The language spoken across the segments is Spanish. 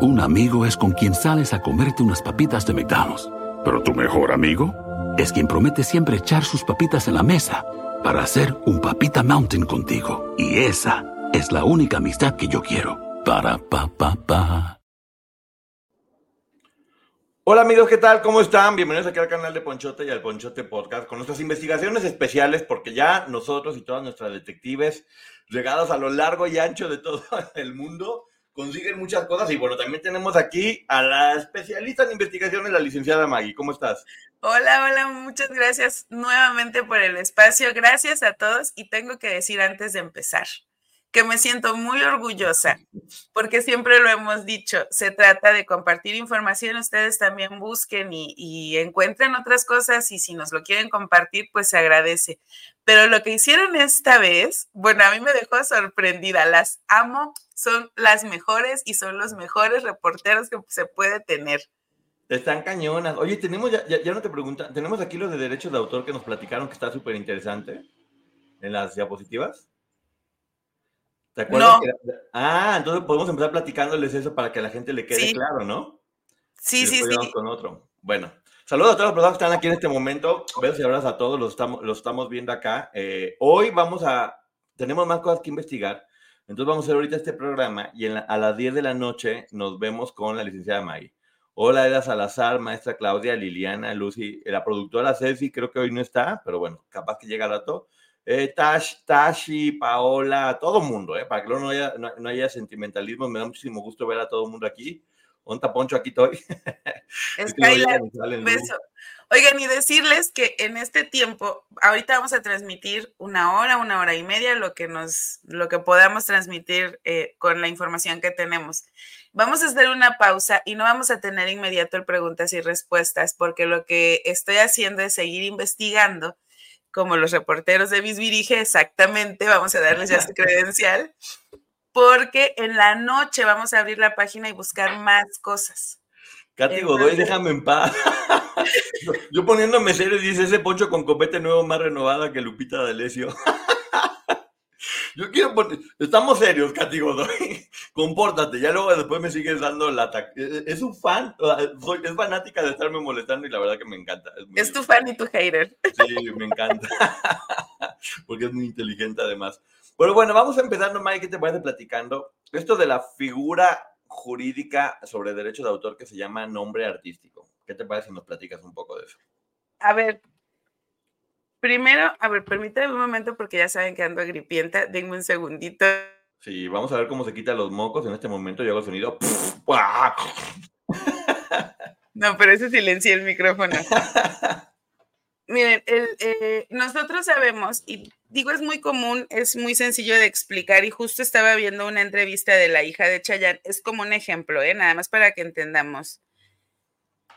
Un amigo es con quien sales a comerte unas papitas de McDonald's. Pero tu mejor amigo es quien promete siempre echar sus papitas en la mesa para hacer un papita mountain contigo. Y esa es la única amistad que yo quiero. Para pa pa pa. Hola amigos, ¿qué tal? ¿Cómo están? Bienvenidos aquí al canal de Ponchote y al Ponchote Podcast con nuestras investigaciones especiales porque ya nosotros y todas nuestras detectives regadas a lo largo y ancho de todo el mundo consiguen muchas cosas y bueno, también tenemos aquí a la especialista en investigaciones, la licenciada Maggie. ¿Cómo estás? Hola, hola, muchas gracias nuevamente por el espacio. Gracias a todos y tengo que decir antes de empezar que me siento muy orgullosa, porque siempre lo hemos dicho, se trata de compartir información, ustedes también busquen y, encuentren otras cosas y si nos lo quieren compartir, pues se agradece. Pero lo que hicieron esta vez, bueno, a mí me dejó sorprendida, las amo, son las mejores y son los mejores reporteros que se puede tener. Están cañonas. Oye, tenemos, ya, ya, no te preguntan, tenemos aquí los de derechos de autor que nos platicaron que está súper interesante en las diapositivas. ¿Te acuerdas? Ah, entonces podemos empezar platicándoles eso para que a la gente le quede claro, ¿no? Sí, sí, sí. con otro. Bueno, saludos a todos los personas que están aquí en este momento. Besos y abrazos a todos, los estamos, los estamos viendo acá. Eh, hoy vamos a, tenemos más cosas que investigar. Entonces vamos a hacer ahorita este programa y a las 10 de la noche nos vemos con la licenciada Maggie. Hola, Eda Salazar, maestra Claudia, Liliana, Lucy, la productora Ceci, creo que hoy no está, pero bueno, capaz que llega a rato eh, Tash, Tashi, Paola, todo el mundo, eh, para que no haya, no, haya sentimentalismo. Me da muchísimo gusto ver a todo el mundo aquí. Onta Poncho, aquí estoy. beso. Oigan, y decirles que en este tiempo, ahorita vamos a transmitir una hora, una hora y media, lo que nos, lo que podamos transmitir eh, con la información que tenemos. Vamos a hacer una pausa y no vamos a tener inmediato el preguntas y respuestas, porque lo que estoy haciendo es seguir investigando como los reporteros de Bisbirige, exactamente, vamos a darles ya su credencial, porque en la noche vamos a abrir la página y buscar más cosas. Katy Godoy, déjame en paz. yo, poniéndome serio, dice ese poncho con copete nuevo más renovada que Lupita D'Alessio. Yo quiero poner, estamos serios, Katy Godoy. Compórtate, ya luego después me sigues dando lata. E, e, es un fan, es fanática de estarme molestando y la verdad que me encanta. Es, tu fan y tu hater. Sí, me encanta. Porque es muy inteligente además. Pero bueno, vamos a empezar nomás, ¿qué te parece platicando? Esto de la figura jurídica sobre derecho de autor que se llama nombre artístico. ¿Qué te parece si nos platicas un poco de eso? A ver, Primero, a ver, permítame un momento porque ya saben que ando agripienta. Denme un segundito. Sí, vamos a ver cómo se quita los mocos. En este momento yo hago el sonido. No, pero ese silencié el micrófono. Miren, eh, nosotros sabemos, y digo es muy común, es muy sencillo de explicar, y justo estaba viendo una entrevista de la hija de Chayanne, es como un ejemplo, ¿eh? nada más para que entendamos.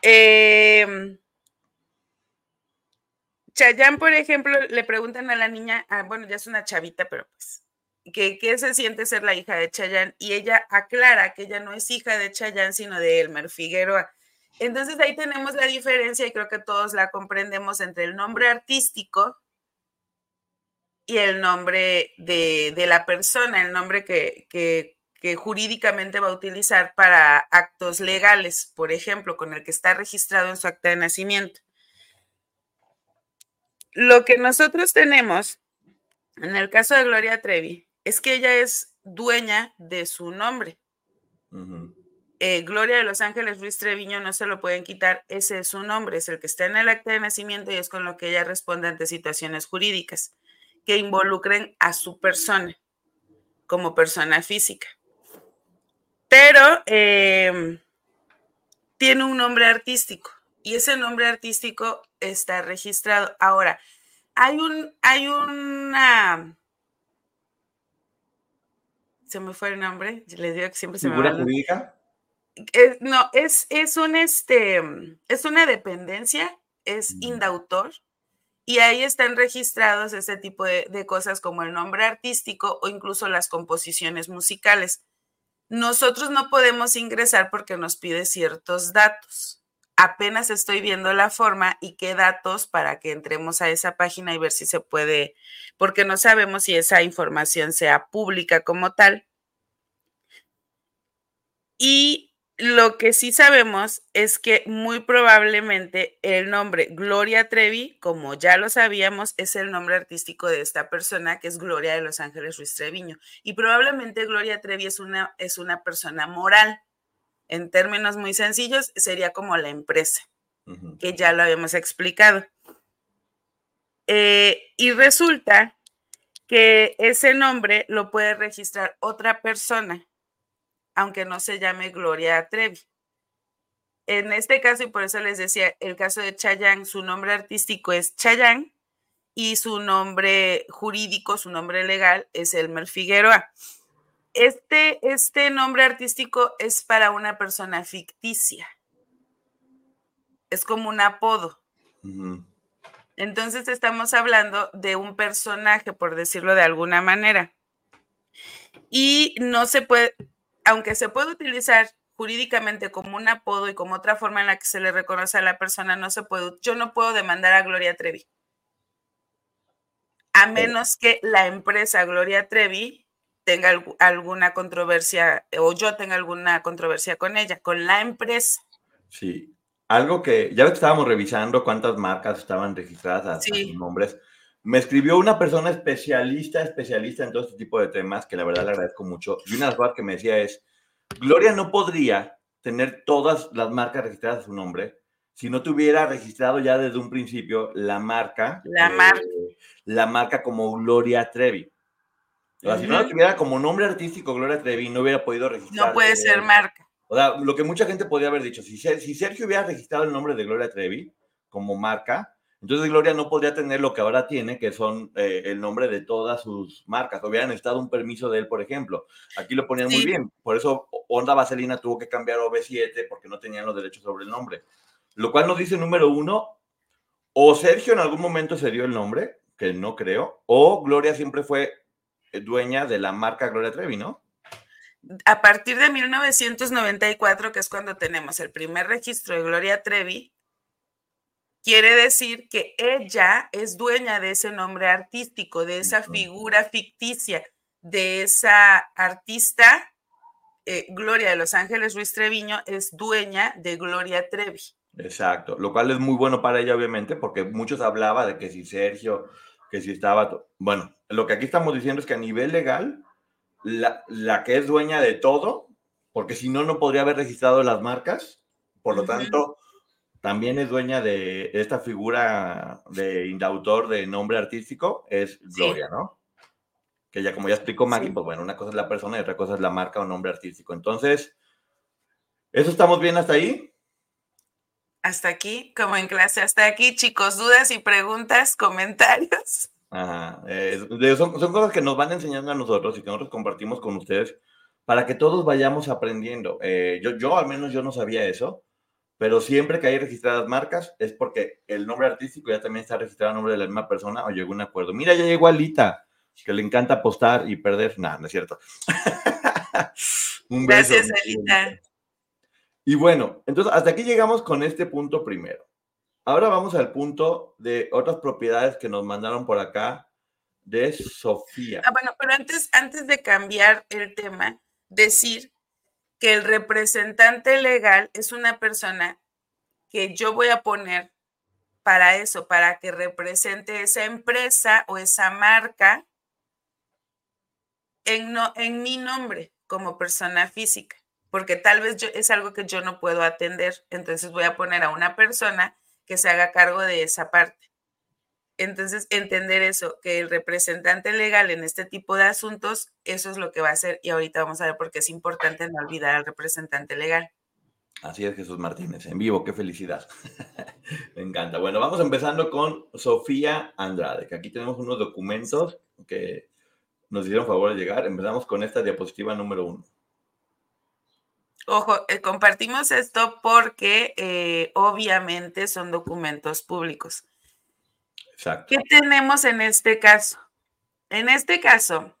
Eh, Chayán, por ejemplo, le preguntan a la niña, ah, bueno, ya es una chavita, pero pues, ¿qué, ¿qué, se siente ser la hija de Chayán? Y ella aclara que ella no es hija de Chayán, sino de Elmer Figueroa. Entonces ahí tenemos la diferencia y creo que todos la comprendemos entre el nombre artístico y el nombre de, de la persona, el nombre que, que, que jurídicamente va a utilizar para actos legales, por ejemplo, con el que está registrado en su acta de nacimiento. Lo que nosotros tenemos en el caso de Gloria Trevi es que ella es dueña de su nombre. Eh, Gloria de Los Ángeles Ruiz Treviño no se lo pueden quitar, ese es su nombre, es el que está en el acta de nacimiento y es con lo que ella responde ante situaciones jurídicas que involucren a su persona como persona física. Pero em, tiene un nombre artístico y ese nombre artístico está registrado. Ahora, hay un, hay una se me fue el nombre, les digo que siempre se me va. jurídica? no, es, es un este, es una dependencia, es indautor, y ahí están registrados este tipo de, de, cosas como el nombre artístico o incluso las composiciones musicales. Nosotros no podemos ingresar porque nos pide ciertos datos apenas estoy viendo la forma y qué datos para que entremos a esa página y ver si se puede, porque no sabemos si esa información sea pública como tal. Y lo que sí sabemos es que muy probablemente el nombre Gloria Trevi, como ya lo sabíamos, es el nombre artístico de esta persona, que es Gloria de Los Ángeles Ruiz Treviño. Y probablemente Gloria Trevi es una, es una persona moral en términos muy sencillos, sería como la empresa, que ya lo habíamos explicado. Eh, y resulta que ese nombre lo puede registrar otra persona, aunque no se llame Gloria Trevi. En este caso, y por eso les decía, el caso de Chayanne, su nombre artístico es Chayanne y su nombre jurídico, su nombre legal es Elmer Figueroa. Este, este nombre artístico es para una persona ficticia. Es como un apodo. Entonces estamos hablando de un personaje, por decirlo de alguna manera. Y no se puede, aunque se puede utilizar jurídicamente como un apodo y como otra forma en la que se le reconoce a la persona, no se puede, yo no puedo demandar a Gloria Trevi. A menos que la empresa Gloria Trevi tenga alguna controversia o yo tenga alguna controversia con ella, con la empresa. Sí, algo que ya estábamos revisando cuántas marcas estaban registradas a, sus nombres. Me escribió una persona especialista, especialista en todo este tipo de temas, que la verdad le agradezco mucho. Y una de las cosas que me decía es, Gloria no podría tener todas las marcas registradas a su nombre si no tuviera registrado ya desde un principio la marca. La marca. Eh, la marca como Gloria Trevi si no tuviera como nombre artístico Gloria Trevi, no hubiera podido registrar. No puede ser marca. O sea, lo que mucha gente podría haber dicho, si, si Sergio hubiera registrado el nombre de Gloria Trevi como marca, entonces Gloria no podría tener lo que ahora tiene, que son eh, el nombre de todas sus marcas. Hubieran estado un permiso de él, por ejemplo. Aquí lo ponían muy bien. Por eso Onda Vaselina tuvo que cambiar OV7 porque no tenían los derechos sobre el nombre. Lo cual nos dice, número uno, o Sergio en algún momento se dio el nombre, que no creo, o Gloria siempre fue eh, dueña de la marca Gloria Trevi, ¿no? A partir de 1994, que es cuando tenemos el primer registro de Gloria Trevi, quiere decir que ella es dueña de ese nombre artístico, de esa figura ficticia, de esa artista. Eh, Gloria de Los Ángeles Ruiz Treviño es dueña de Gloria Trevi. Exacto, lo cual es muy bueno para ella, obviamente, porque muchos hablaba de que si Sergio que si estaba, bueno, lo que aquí estamos diciendo es que a nivel legal, la, la que es dueña de todo, porque si no, no podría haber registrado las marcas, por lo tanto, también es dueña de esta figura de indautor de nombre artístico, es Gloria, ¿no? Que ya como ya explicó Maggie, pues bueno, una cosa es la persona y otra cosa es la marca o nombre artístico. Entonces, ¿eso estamos bien hasta ahí? Hasta aquí, como en clase, hasta aquí, chicos, dudas y preguntas, comentarios. Ajá, son, cosas que nos van enseñando a nosotros y que nosotros compartimos con ustedes para que todos vayamos aprendiendo. Eh, yo, yo al menos yo no sabía eso, pero siempre que hay registradas marcas es porque el nombre artístico ya también está registrado a nombre de la misma persona o llegó un acuerdo. Mira, ya llegó Alita, que le encanta apostar y perder. Nada, no es cierto. un Gracias, Alita. Y bueno, entonces hasta aquí llegamos con este punto primero. Ahora vamos al punto de otras propiedades que nos mandaron por acá de Sofía. Ah, bueno, pero antes, antes de cambiar el tema, decir que el representante legal es una persona que yo voy a poner para eso, para que represente esa empresa o esa marca en, no, en mi nombre como persona física porque tal vez yo, es algo que yo no puedo atender, entonces voy a poner a una persona que se haga cargo de esa parte. Entonces, entender eso, que el representante legal en este tipo de asuntos, eso es lo que va a hacer y ahorita vamos a ver por qué es importante no olvidar al representante legal. Así es, Jesús Martínez, en vivo, qué felicidad. Me encanta. Bueno, vamos empezando con Sofía Andrade, que aquí tenemos unos documentos que nos hicieron favor de llegar. Empezamos con esta diapositiva número uno. Ojo, eh, compartimos esto porque eh, obviamente son documentos públicos. ¿Qué tenemos en este caso? En este caso,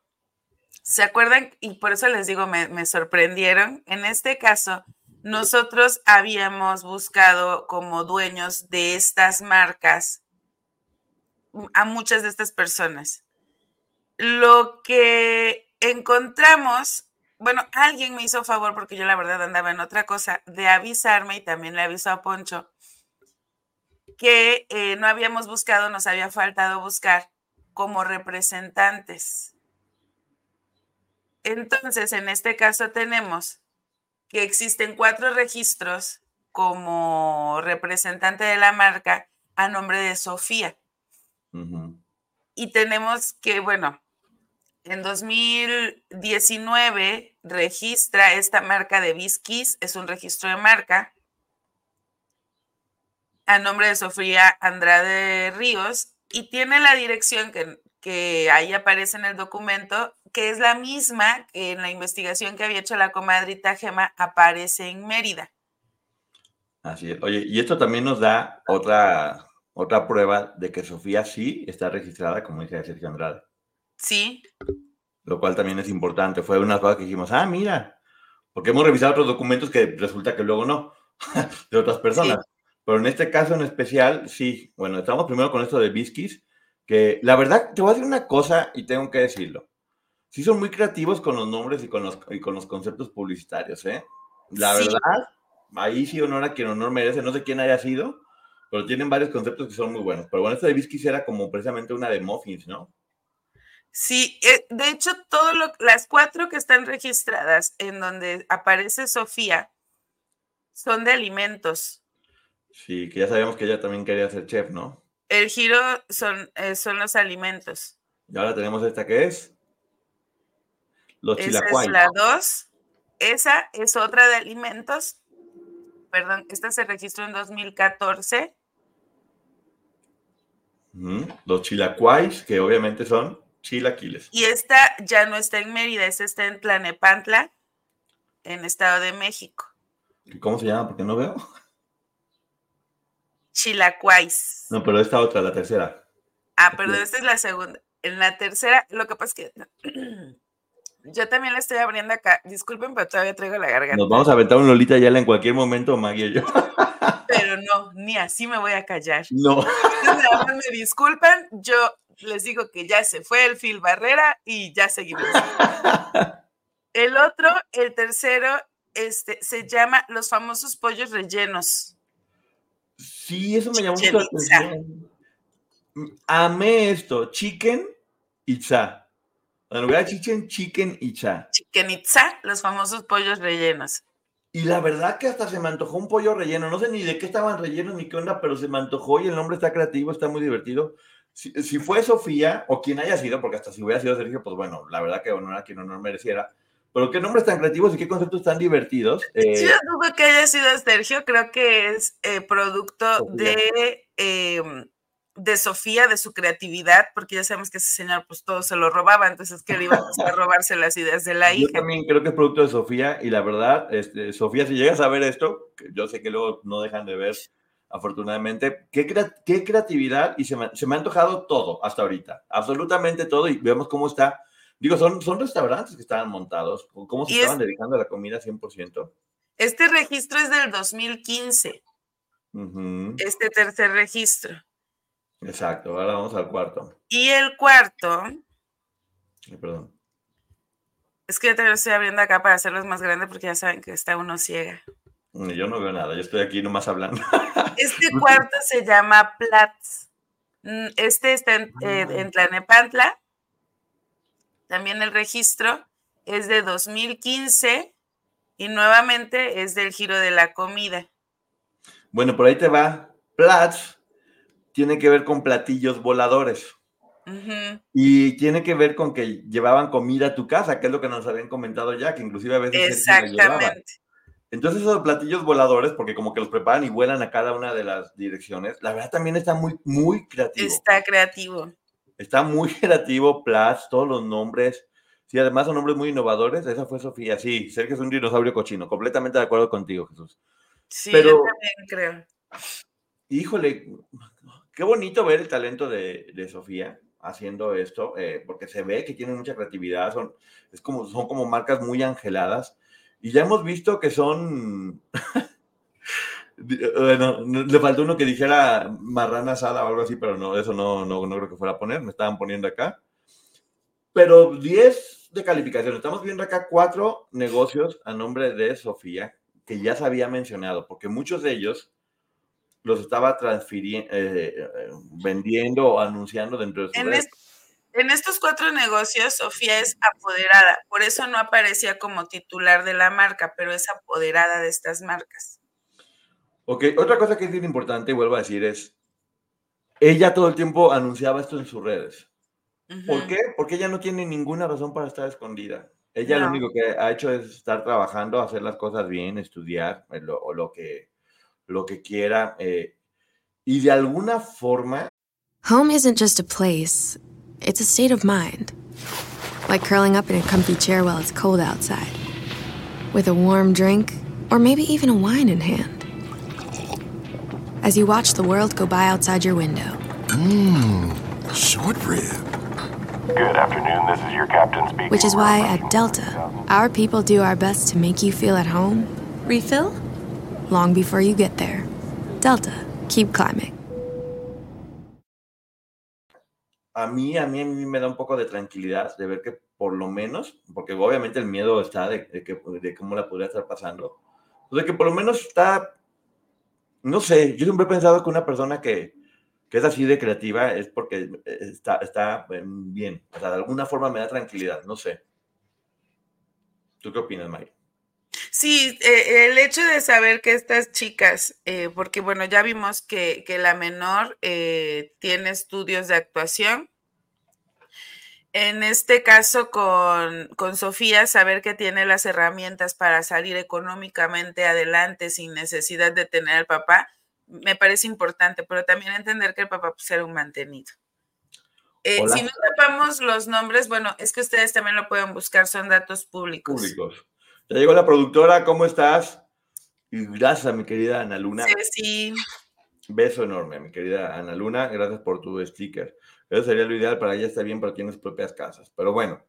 ¿se acuerdan? Y por eso les digo, me, me sorprendieron. En este caso, nosotros habíamos buscado como dueños de estas marcas a muchas de estas personas. Lo que encontramos bueno, alguien me hizo favor porque yo la verdad andaba en otra cosa, de avisarme y también le avisó a Poncho que eh, no habíamos buscado, nos había faltado buscar como representantes. Entonces, en este caso tenemos que existen cuatro registros como representante de la marca a nombre de Sofía. Y tenemos que, bueno, en 2019 registra esta marca de Bisquis, es un registro de marca, a nombre de Sofía Andrade Ríos, y tiene la dirección que, que ahí aparece en el documento, que es la misma que en la investigación que había hecho la comadrita Gema aparece en Mérida. Así es. Oye, y esto también nos da otra, otra prueba de que Sofía sí está registrada como hija de Sergio Andrade. Sí. Lo cual también es importante. Fue una cosa que dijimos, ah, mira, porque hemos revisado otros documentos que resulta que luego no, de otras personas. Pero en este caso en especial, sí. Bueno, estamos primero con esto de Biskis, que la verdad, te voy a decir una cosa y tengo que decirlo. Sí son muy creativos con los nombres y con los, y con los conceptos publicitarios, ¿eh? La verdad, ahí sí honor a quien honor merece. No sé quién haya sido, pero tienen varios conceptos que son muy buenos. Pero bueno, esto de Biskis era como precisamente una de muffins, ¿no? Sí, eh, de hecho, todo las cuatro que están registradas en donde aparece Sofía son de alimentos. Sí, que ya sabemos que ella también quería ser chef, ¿no? El giro son, eh, son los alimentos. Y ahora tenemos esta que es los Esa es la dos. Esa es otra de alimentos. Perdón, esta se registró en 2014. Los chilacuais, que obviamente son Chilaquiles. Y esta ya no está en Mérida, esta está en Tlanepantla, en Estado de México. ¿Cómo se llama? Porque no veo. Chilacuais. No, pero esta otra, la tercera. Ah, perdón, esta es la segunda. En la tercera, lo que pasa es que yo también la estoy abriendo acá. Disculpen, pero todavía traigo la garganta. Nos vamos a aventar un Lolita ya en cualquier momento, Maggie y yo. Pero no, ni así me voy a callar. No. me disculpan, yo les digo que ya se fue el Phil Barrera y ya seguimos. el otro, el tercero, este, se llama los famosos pollos rellenos. Sí, eso me llamó mucho la atención. Amé esto, chicken itza. En lugar de chicken, chicken itza. Chicken itza, los famosos pollos rellenos. Y la verdad que hasta se me antojó un pollo relleno. No sé ni de qué estaban rellenos ni qué onda, pero se me antojó y el nombre está creativo, está muy divertido si, fue Sofía o quien haya sido, porque hasta si hubiera sido Sergio, pues bueno, la verdad que honor a quien honor mereciera. Pero qué nombres tan creativos y qué conceptos tan divertidos. Eh, yo dudo que haya sido Sergio, creo que es eh, producto de, em, de Sofía, de su creatividad, porque ya sabemos que ese señor pues todo se lo robaba, entonces que le iba a robarse las ideas de la hija. Yo también creo que es producto de Sofía y la verdad, este, Sofía, si llegas a ver esto, yo sé que luego no dejan de ver afortunadamente. Qué, qué creatividad y se me, se me, ha antojado todo hasta ahorita, absolutamente todo y vemos cómo está. Digo, son, son restaurantes que estaban montados, cómo se estaban dedicando a la comida 100%. Este registro es del 2015. Este tercer registro. Exacto, ahora vamos al cuarto. Y el cuarto. perdón. Es que yo te lo estoy abriendo acá para hacerlos más grandes porque ya saben que está uno ciega. Yo no veo nada, yo estoy aquí nomás hablando. Este cuarto se llama Platz. Mm, este está en, eh, ah. en Tlanepantla. También el registro es de 2015 y nuevamente es del giro de la comida. Bueno, por ahí te va. Platz tiene que ver con platillos voladores. Y tiene que ver con que llevaban comida a tu casa, que es lo que nos habían comentado ya, que inclusive a veces... Exactamente. Entonces esos platillos voladores, porque como que los preparan y vuelan a cada una de las direcciones, la verdad también está muy, muy creativo. Está creativo. Está muy creativo, Plus, todos los nombres. Sí, además son nombres muy innovadores. Esa fue Sofía. Sí, Sergio es un dinosaurio cochino. Completamente de acuerdo contigo, Jesús. Sí, Pero, yo también creo. Híjole, qué bonito ver el talento de, Sofía haciendo esto, eh, porque se ve que tiene mucha creatividad, son, es como, son como marcas muy angeladas, y ya hemos visto que son, bueno, le faltó uno que dijera marrana asada o algo así, pero no, eso no, no, no creo que fuera a poner, me estaban poniendo acá, pero 10 de calificación, estamos viendo acá cuatro negocios a nombre de Sofía, que ya se había mencionado, porque muchos de ellos los estaba transfiriendo, eh, eh, vendiendo o anunciando dentro de su en, en estos cuatro negocios, Sofía es apoderada, por eso no aparecía como titular de la marca, pero es apoderada de estas marcas. Ok, otra cosa que es bien importante, vuelvo a decir, es, ella todo el tiempo anunciaba esto en sus redes. ¿Por qué? Porque ella no tiene ninguna razón para estar escondida. Ella lo único que ha hecho es estar trabajando, hacer las cosas bien, estudiar, eh, o lo que lo que quiera. Eh, y de alguna forma. Home isn't just a place, it's a state of mind. Like curling up in a comfy chair while it's cold outside, with a warm drink, or maybe even a wine in hand. As you watch the world go by outside your window. Mmm, short rib. Good afternoon, this is your captain speaking. Which is why at Delta, our people do our best to make you feel at home. Refill? long before you get there. Delta, keep climbing. A mí, a mí, a mí me da un poco de tranquilidad de ver que por lo menos, porque obviamente el miedo está de, de, cómo la podría estar pasando, de que por lo menos está, no sé, yo siempre he pensado que una persona que, que es así de creativa es porque está, está bien, o sea, de alguna forma me da tranquilidad, no sé. ¿Tú qué opinas, Mike? Sí, eh, el hecho de saber que estas chicas, eh, porque bueno, ya vimos que, la menor eh, tiene estudios de actuación. En este caso con, con Sofía, saber que tiene las herramientas para salir económicamente adelante sin necesidad de tener al papá, me parece importante, pero también entender que el papá pues, era un mantenido. si no tapamos los nombres, bueno, es que ustedes también lo pueden buscar, son datos públicos. Públicos. Ya llegó la productora, ¿cómo estás? Y gracias a mi querida Ana Luna. Sí, sí. Beso enorme, mi querida Ana Luna. Gracias por tu sticker. Eso sería lo ideal para ella, está bien, pero tiene sus propias casas. Pero bueno,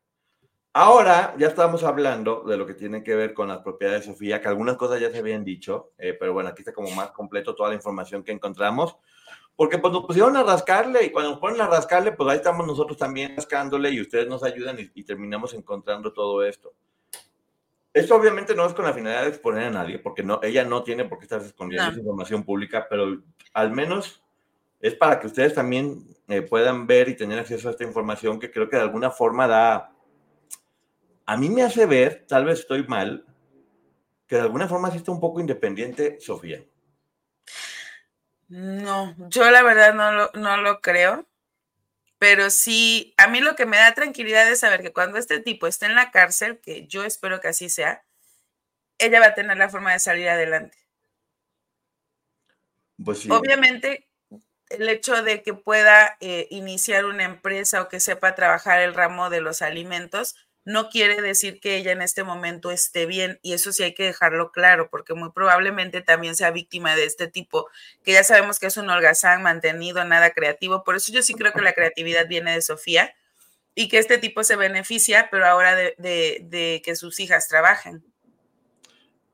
ahora ya estamos hablando de lo que tiene que ver con las propiedades de Sofía, que algunas cosas ya se habían dicho, eh, pero bueno, aquí está como más completo toda la información que encontramos. Porque pues nos pusieron a rascarle y cuando nos ponen a rascarle, pues ahí estamos nosotros también rascándole y ustedes nos ayudan y terminamos encontrando todo esto. Esto obviamente no es con la finalidad de exponer a nadie, porque no, ella no tiene por qué estar escondiendo esa información pública, pero al menos es para que ustedes también eh, puedan ver y tener acceso a esta información que creo que de alguna forma da, a mí me hace ver, tal vez estoy mal, que de alguna forma sí está un poco independiente Sofía. No, yo la verdad no no lo creo pero sí, a mí lo que me da tranquilidad es saber que cuando este tipo esté en la cárcel, que yo espero que así sea, ella va a tener la forma de salir adelante. Pues Obviamente, el hecho de que pueda eh, iniciar una empresa o que sepa trabajar el ramo de los alimentos, no quiere decir que ella en este momento esté bien y eso sí hay que dejarlo claro porque muy probablemente también sea víctima de este tipo, que ya sabemos que es un holgazán mantenido, nada creativo, por eso yo sí creo que la creatividad viene de Sofía y que este tipo se beneficia, pero ahora de, que sus hijas trabajen.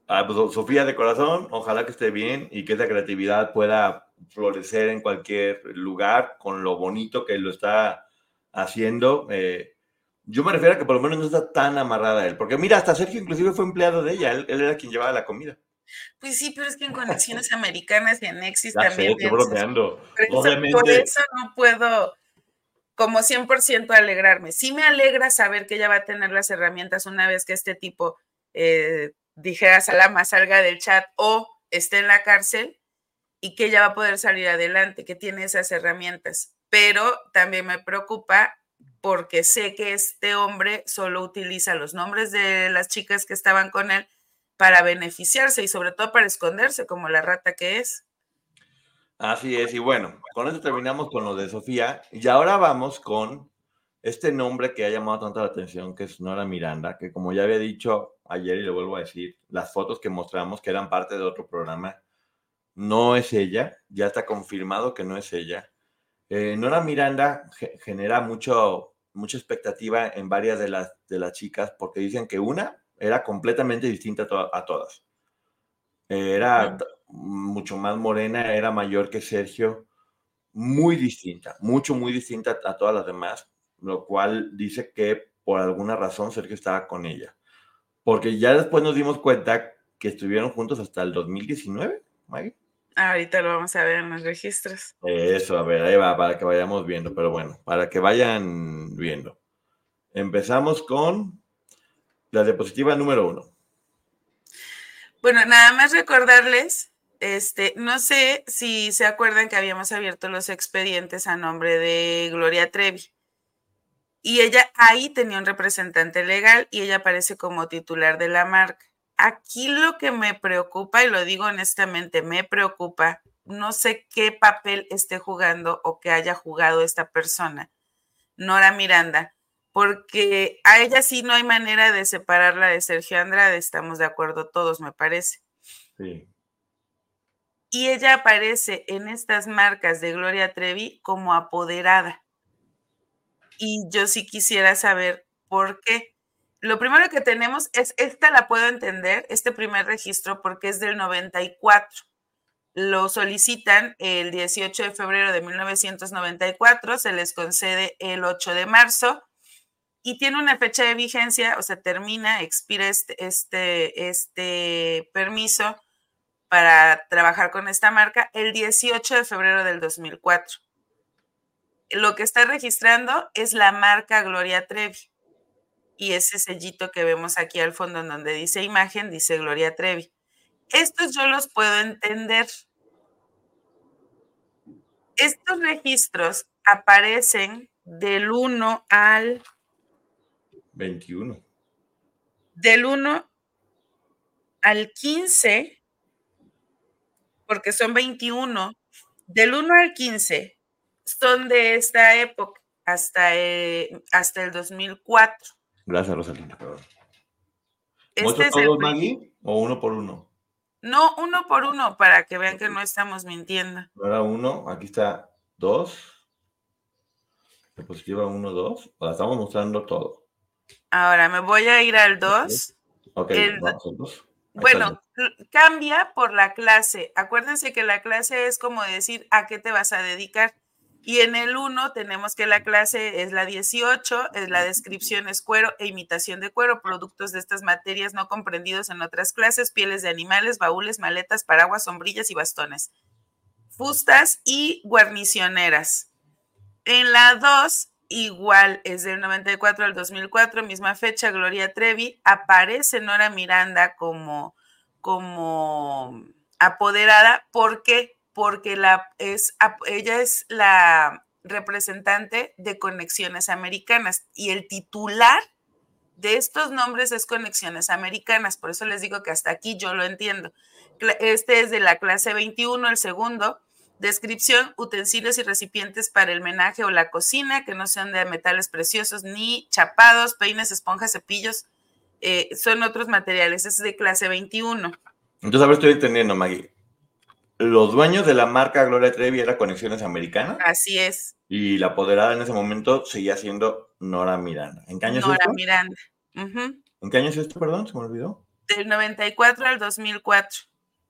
Ah, pues, Sofía de corazón, ojalá que esté bien y que esa creatividad pueda florecer en cualquier lugar con lo bonito que lo está haciendo. Eh, yo me refiero a que por lo menos no está tan amarrada a él, porque mira, hasta Sergio inclusive fue empleado de ella, él, era quien llevaba la comida. Pues sí, pero es que en Conexiones Americanas y en Nexis también. Sé, bromeando. Por eso, no puedo como 100% alegrarme. Sí me alegra saber que ella va a tener las herramientas una vez que este tipo, eh, dijera Salama, salga del chat o esté en la cárcel y que ella va a poder salir adelante, que tiene esas herramientas. Pero también me preocupa porque sé que este hombre solo utiliza los nombres de las chicas que estaban con él para beneficiarse y sobre todo para esconderse como la rata que es. Así es, y bueno, con esto terminamos con lo de Sofía, y ahora vamos con este nombre que ha llamado tanto la atención, que es Nora Miranda, que como ya había dicho ayer y le vuelvo a decir, las fotos que mostramos, que eran parte de otro programa, no es ella, ya está confirmado que no es ella. Eh, Nora Miranda genera mucho, mucha expectativa en varias de las, de las chicas porque dicen que una era completamente distinta a, todas. Era mucho más morena, era mayor que Sergio, muy distinta, mucho, muy distinta a todas las demás, lo cual dice que por alguna razón Sergio estaba con ella. Porque ya después nos dimos cuenta que estuvieron juntos hasta el 2019, Maggie. Ahorita lo vamos a ver en los registros. Eso, a ver, ahí va, para que vayamos viendo, pero bueno, para que vayan viendo. Empezamos con la diapositiva número uno. Bueno, nada más recordarles, este, no sé si se acuerdan que habíamos abierto los expedientes a nombre de Gloria Trevi. Y ella ahí tenía un representante legal y ella aparece como titular de la marca. Aquí lo que me preocupa, y lo digo honestamente, me preocupa, no sé qué papel esté jugando o que haya jugado esta persona, Nora Miranda, porque a ella sí no hay manera de separarla de Sergio Andrade, estamos de acuerdo todos, me parece. Sí. Y ella aparece en estas marcas de Gloria Trevi como apoderada. Y yo sí quisiera saber por qué lo primero que tenemos es, esta la puedo entender, este primer registro, porque es del 94. Lo solicitan el 18 de febrero de 1994, se les concede el 8 de marzo y tiene una fecha de vigencia, o sea, termina, expira este, este, este permiso para trabajar con esta marca el 18 de febrero del 2004. Lo que está registrando es la marca Gloria Trevi y ese sellito que vemos aquí al fondo en donde dice imagen, dice Gloria Trevi. Estos yo los puedo entender. Estos registros aparecen del 1 al 21. Del 1 al 15, porque son 21, del 1 al 15 son de esta época hasta, eh, hasta el 2004. Gracias, Rosalina. Este todos, Maggie, o uno por uno? No, uno por uno, para que vean que no estamos mintiendo. Ahora uno, aquí está dos. Diapositiva uno, dos. La estamos mostrando todo. Ahora me voy a ir al dos. Ok, vamos al dos. Bueno, cambia por la clase. Acuérdense que la clase es como decir a qué te vas a dedicar. Y en el 1 tenemos que la clase es la 18, es la descripción es cuero e imitación de cuero, productos de estas materias no comprendidos en otras clases, pieles de animales, baúles, maletas, paraguas, sombrillas y bastones, fustas y guarnicioneras. En la 2, igual, es del 94 al 2004, misma fecha, Gloria Trevi, aparece Nora Miranda como, como apoderada porque porque la, es, ella es la representante de Conexiones Americanas y el titular de estos nombres es Conexiones Americanas, por eso les digo que hasta aquí yo lo entiendo. Este es de la clase 21, el segundo. Descripción, utensilios y recipientes para el menaje o la cocina, que no sean de metales preciosos ni chapados, peines, esponjas, cepillos, eh, son otros materiales. Es de clase 21. Entonces, a ver, estoy entendiendo, Maggie los dueños de la marca Gloria Trevi era Conexiones Americanas. Así es. Y la apoderada en ese momento seguía siendo Nora Miranda. ¿En qué año Nora es esto? Miranda. ¿En qué año es esto, perdón? Se me olvidó. Del 94 al 2004.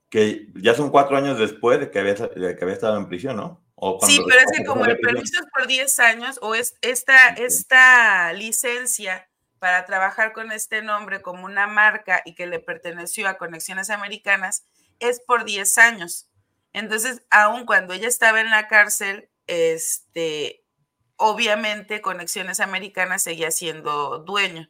Que ya son cuatro años después de que había, que había estado en prisión, ¿no? sí, pero es que como el permiso es por 10 años o es esta, esta licencia para trabajar con este nombre como una marca y que le perteneció a Conexiones Americanas es por 10 años. Entonces, aun cuando ella estaba en la cárcel, este, obviamente Conexiones Americanas seguía siendo dueño.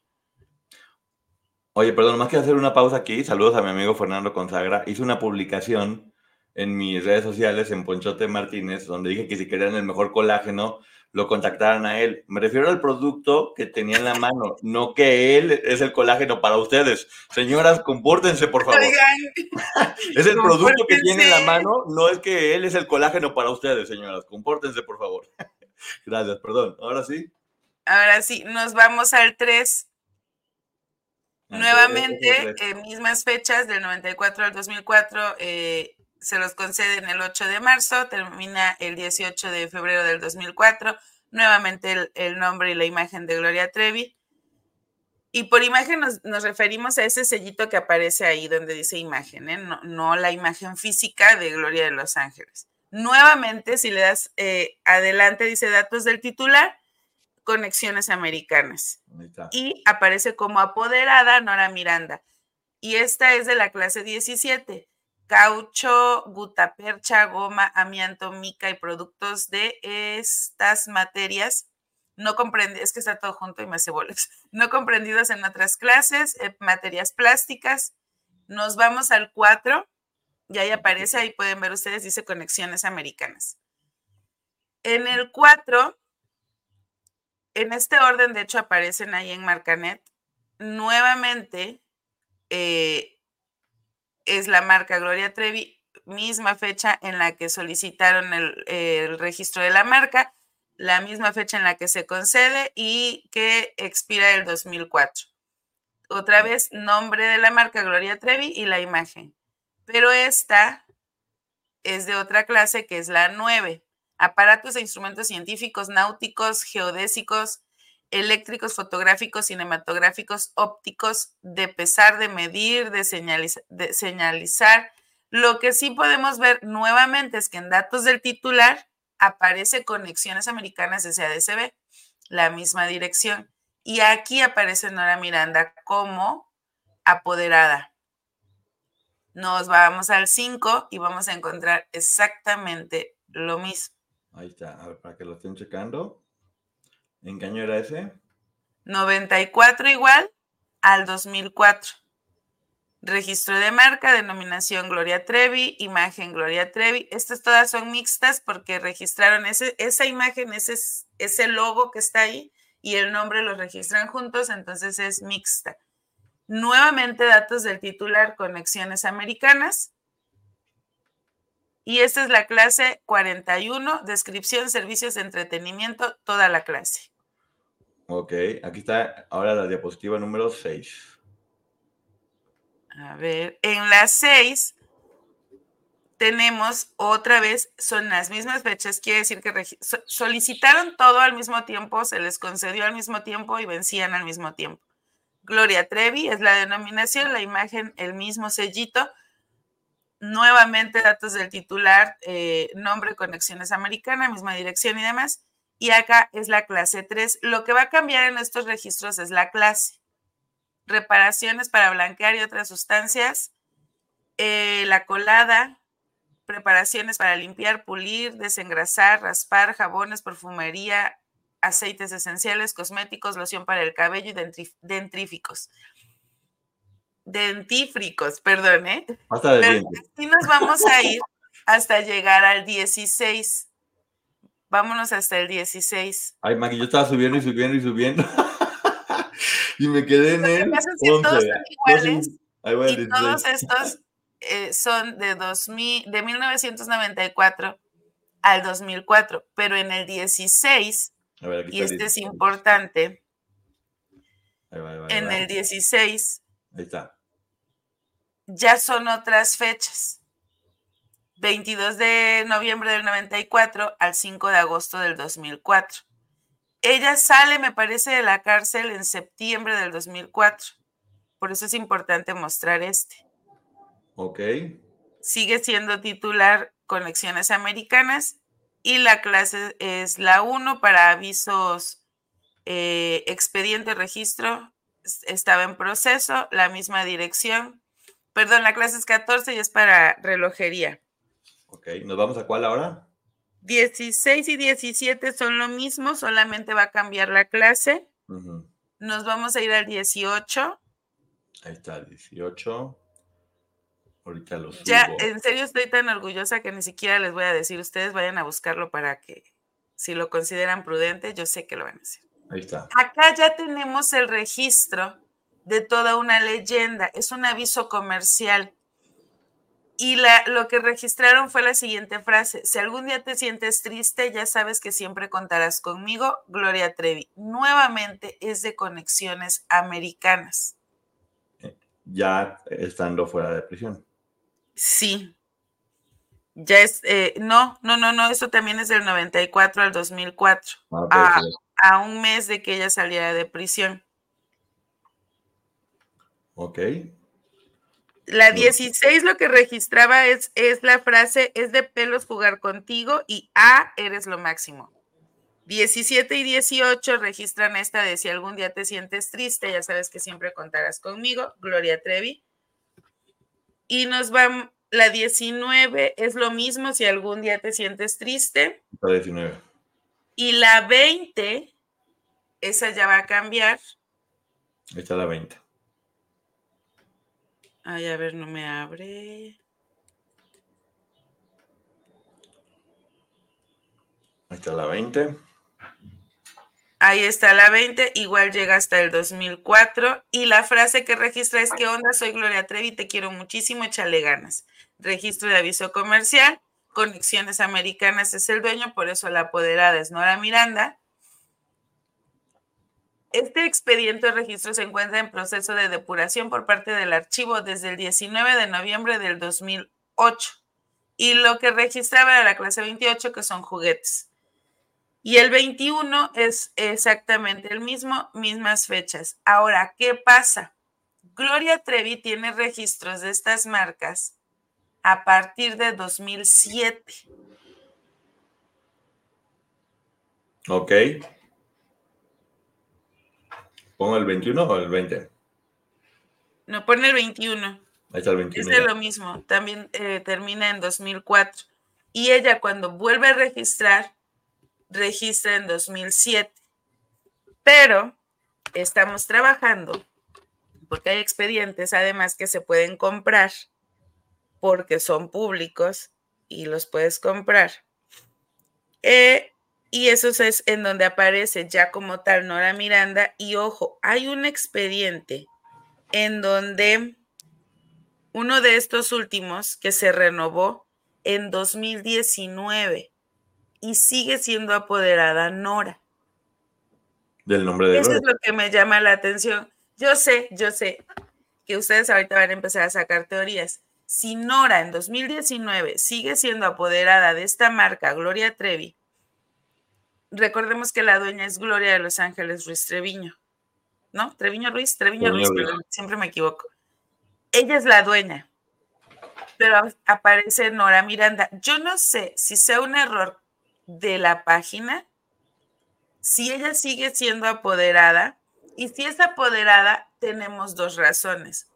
Oye, perdón, más que hacer una pausa aquí, saludos a mi amigo Fernando Consagra. Hice una publicación en mis redes sociales, en Ponchote Martínez, donde dije que si querían el mejor colágeno, lo contactaran a él. Me refiero al producto que tenía en la mano, no que él es el colágeno para ustedes. Señoras, compórtense, por favor. es el producto que tiene en la mano, no es que él es el colágeno para ustedes, señoras. Compórtense, por favor. Gracias, perdón. Ahora sí. Ahora sí, nos vamos al 3. Nuevamente, en mismas fechas, del 94 al 2004, eh, se los conceden el 8 de marzo, termina el 18 de febrero del 2004, nuevamente el, nombre y la imagen de Gloria Trevi. Y por imagen nos, referimos a ese sellito que aparece ahí donde dice imagen, ¿eh? no, la imagen física de Gloria de los Ángeles. Nuevamente, si le das eh, adelante, dice datos del titular, conexiones americanas. Y aparece como apoderada Nora Miranda. Y esta es de la clase 17 caucho, gutapercha, goma, amianto, mica y productos de estas materias no comprendidas, es que está todo junto y me hace bolas, no comprendidos en otras clases, eh, materias plásticas. Nos vamos al 4, y ahí aparece, ahí pueden ver ustedes, dice conexiones americanas. En el 4, en este orden, de hecho, aparecen ahí en Marcanet, nuevamente, eh, es la marca Gloria Trevi, misma fecha en la que solicitaron el, registro de la marca, la misma fecha en la que se concede y que expira el 2004. Otra vez, nombre de la marca Gloria Trevi y la imagen. Pero esta es de otra clase que es la 9. Aparatos e instrumentos científicos, náuticos, geodésicos, eléctricos, fotográficos, cinematográficos, ópticos, de pesar, de medir, de, señalizar. Lo que sí podemos ver nuevamente es que en datos del titular aparece Conexiones Americanas de SADCB, la misma dirección. Y aquí aparece Nora Miranda como apoderada. Nos vamos al 5 y vamos a encontrar exactamente lo mismo. Ahí está, a ver, para que lo estén checando. ¿En qué año era ese? 94 igual al 2004. Registro de marca, denominación Gloria Trevi, imagen Gloria Trevi. Estas todas son mixtas porque registraron ese, esa imagen, ese, ese logo que está ahí y el nombre los registran juntos, entonces es mixta. Nuevamente datos del titular Conexiones Americanas. Y esta es la clase 41, descripción, servicios entretenimiento, toda la clase. Ok, aquí está ahora la diapositiva número 6. A ver, en la 6 tenemos otra vez, son las mismas fechas, quiere decir que solicitaron todo al mismo tiempo, se les concedió al mismo tiempo y vencían al mismo tiempo. Gloria Trevi es la denominación, la imagen, el mismo sellito, nuevamente datos del titular, eh, nombre, conexiones americana, misma dirección y demás. Y acá es la clase 3. Lo que va a cambiar en estos registros es la clase. Reparaciones para blanquear y otras sustancias. Eh, la colada, preparaciones para limpiar, pulir, desengrasar, raspar, jabones, perfumería, aceites esenciales, cosméticos, loción para el cabello y dentríficos dentífricos, perdón, ¿eh? Hasta nos vamos a ir hasta llegar al 16. Vámonos hasta el 16. Ay, Maggie, yo estaba subiendo y subiendo y subiendo. y me quedé en el 11. Todos son iguales. y todos estos eh, son de, 2000, de 1994 al 2004. Pero en el 16, y este es importante, en el 16 Ahí está. Ya son otras fechas. 22 de noviembre del 94 al 5 de agosto del 2004. Ella sale, me parece, de la cárcel en septiembre del 2004. Por eso es importante mostrar este. Ok. Sigue siendo titular Conexiones Americanas y la clase es la 1 para avisos, eh, expediente, registro estaba en proceso, la misma dirección. Perdón, la clase es 14 y es para relojería. Ok, ¿nos vamos a cuál ahora? 16 y 17 son lo mismo, solamente va a cambiar la clase. Nos vamos a ir al 18. Ahí está, 18. Ahorita lo subo. Ya, en serio estoy tan orgullosa que ni siquiera les voy a decir, ustedes vayan a buscarlo para que Si lo consideran prudente, yo sé que lo van a hacer. Ahí está. Acá ya tenemos el registro de toda una leyenda. Es un aviso comercial. Y la, lo que registraron fue la siguiente frase. Si algún día te sientes triste, ya sabes que siempre contarás conmigo. Gloria Trevi. Nuevamente es de conexiones americanas. Ya estando fuera de prisión. Sí. Ya es, eh, no, no, no, no, eso también es del 94 al 2004. Ah, a, a un mes de que ella saliera de prisión. Ok. La 16 lo que registraba es, es la frase, es de pelos jugar contigo y A, eres lo máximo. 17 y 18 registran esta de si algún día te sientes triste, ya sabes que siempre contarás conmigo, Gloria Trevi. Y nos va, la 19 es lo mismo si algún día te sientes triste. La 19. Y la 20, esa ya va a cambiar. Ahí está la 20. Ay, a ver, no me abre. Ahí está la 20. Ahí está la 20, igual llega hasta el 2004. Y la frase que registra es: ¿Qué onda? Soy Gloria Trevi, te quiero muchísimo, échale ganas. Registro de aviso comercial, Conexiones Americanas es el dueño, por eso la apoderada es Nora Miranda. Este expediente de registro se encuentra en proceso de depuración por parte del archivo desde el 19 de noviembre del 2008 y lo que registraba era la clase 28 que son juguetes. Y el 21 es exactamente el mismo, mismas fechas. Ahora, ¿qué pasa? Gloria Trevi tiene registros de estas marcas a partir de 2007. Ok. ¿Pongo el 21 o el 20? No, pone el 21. Ahí está el 21. Es lo mismo, también eh, termina en 2004. Y ella cuando vuelve a registrar, registra en 2007. Pero estamos trabajando, porque hay expedientes además que se pueden comprar, porque son públicos y los puedes comprar. Eh, y eso es en donde aparece ya como tal Nora Miranda. Y ojo, hay un expediente en donde uno de estos últimos que se renovó en 2019 y sigue siendo apoderada Nora. Del nombre de Eso es lo que me llama la atención. Yo sé, yo sé que ustedes ahorita van a empezar a sacar teorías. Si Nora en 2019 sigue siendo apoderada de esta marca, Gloria Trevi, recordemos que la dueña es Gloria de Los Ángeles Ruiz Treviño, ¿no? Treviño Ruiz, Treviño, Ruiz, perdón, siempre me equivoco. Ella es la dueña, pero aparece Nora Miranda. Yo no sé si sea un error de la página, si ella sigue siendo apoderada, y si es apoderada, tenemos dos razones.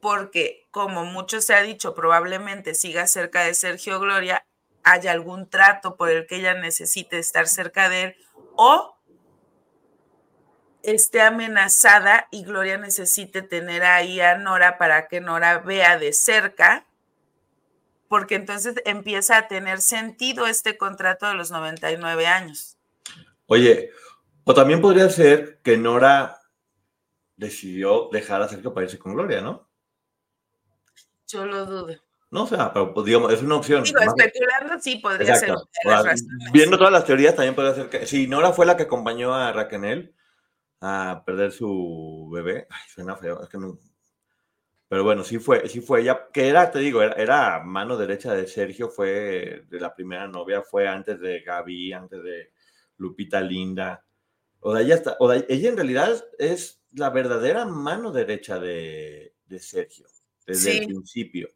Porque, como mucho se ha dicho, probablemente siga cerca de Sergio Gloria, haya algún trato por el que ella necesite estar cerca de él o esté amenazada y Gloria necesite tener ahí a Nora para que Nora vea de cerca, porque entonces empieza a tener sentido este contrato de los 99 años. Oye, o también podría ser que Nora decidió dejar a Sergio para irse con Gloria, ¿no? Yo lo dudo. No, o sea, pero pues, digamos, es una opción. Digo, especulando sí podría Exacto. ser. Viendo todas las teorías, también podría ser que. Si Nora fue la que acompañó a Raquel a perder su bebé. Ay, suena feo, es que no. Pero bueno, sí fue, sí fue ella, que era, te digo, era, era, mano derecha de Sergio, fue de la primera novia, fue antes de Gaby, antes de Lupita Linda. O ella, está, o sea, ella en realidad es la verdadera mano derecha de, de Sergio, desde sí. el principio.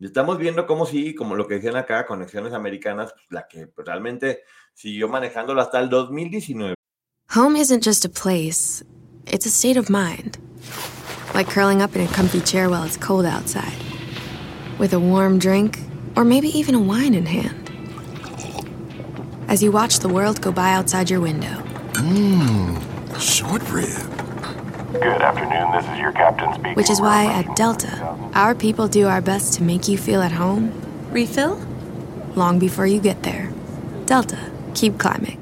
Estamos viendo cómo sí, como lo que decían acá, Conexiones Americanas, la que realmente siguió manejándolo hasta el 2019. Home isn't just a place, it's a state of mind. Like curling up in a comfy chair while it's cold outside, with a warm drink, or maybe even a wine in hand. As you watch the world go by outside your window. Mmm, short rib. Good afternoon, this is your captain speaking. Which is why at Delta, our people do our best to make you feel at home. Refill? Long before you get there. Delta, keep climbing.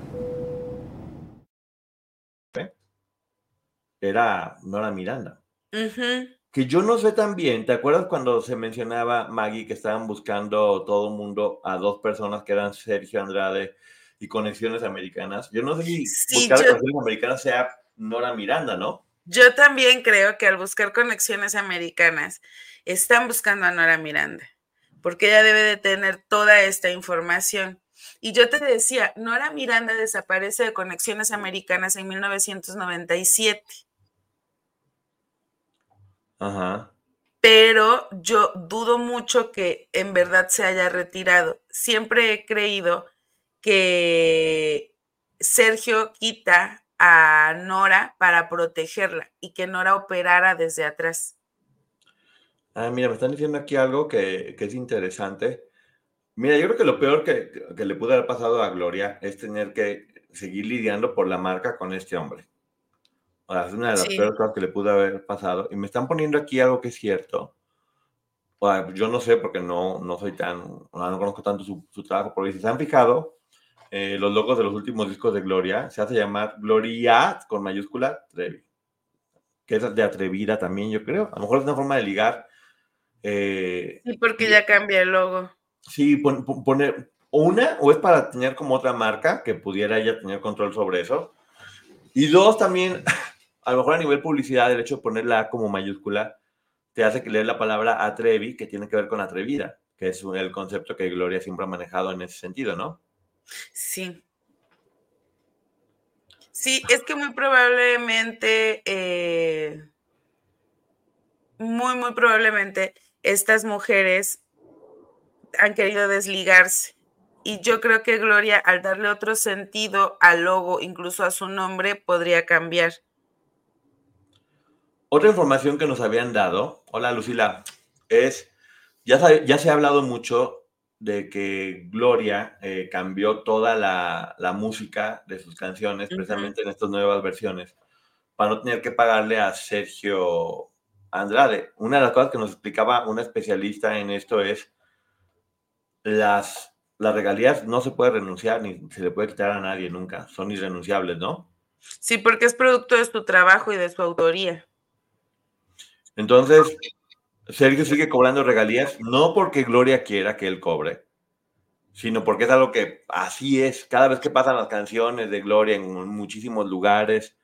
Era Nora Miranda. Que yo no sé tan bien, ¿te acuerdas cuando se mencionaba Maggie que estaban buscando todo el mundo a dos personas que eran Sergio Andrade y Conexiones Americanas? Yo no sé si buscar Conexiones Americanas sea Nora Miranda, ¿no? Yo también creo que al buscar Conexiones Americanas están buscando a Nora Miranda, porque ella debe de tener toda esta información. Y yo te decía, Nora Miranda desaparece de Conexiones Americanas en 1997. Ajá. Pero yo dudo mucho que en verdad se haya retirado. Siempre he creído que Sergio quita a Nora para protegerla y que Nora operara desde atrás. Ah, mira, me están diciendo aquí algo que, es interesante. Mira, yo creo que lo peor que, que, le pudo haber pasado a Gloria es tener que seguir lidiando por la marca con este hombre. es una de las peores cosas que le pudo haber pasado. Y me están poniendo aquí algo que es cierto. yo no sé porque no, no soy tan, no conozco tanto su, su trabajo, pero si se han fijado, eh, los logos de los últimos discos de Gloria, se hace llamar Gloria con mayúscula Trevi, que es de atrevida también, yo creo. A lo mejor es una forma de ligar. Eh, sí, porque ya cambia el logo. Sí, poner una, o es para tener como otra marca que pudiera ella tener control sobre eso. Y dos, también, a lo mejor a nivel publicidad, el hecho de ponerla como mayúscula te hace que leer la palabra atrevi, que tiene que ver con atrevida, que es el concepto que Gloria siempre ha manejado en ese sentido, ¿no? Sí. Sí, es que muy probablemente, eh, muy, muy probablemente, estas mujeres han querido desligarse. Y yo creo que Gloria, al darle otro sentido al logo, incluso a su nombre, podría cambiar. Otra información que nos habían dado, hola Lucila, es, ya, ya se ha hablado mucho de que Gloria eh, cambió toda la, música de sus canciones, precisamente en estas nuevas versiones, para no tener que pagarle a Sergio Andrade. Una de las cosas que nos explicaba una especialista en esto es las, las regalías no se puede renunciar ni se le puede quitar a nadie nunca, son irrenunciables, ¿no? Sí, porque es producto de su trabajo y de su autoría. Entonces, Sergio sigue cobrando regalías, no porque Gloria quiera que él cobre, sino porque es algo que así es. Cada vez que pasan las canciones de Gloria en muchísimos lugares,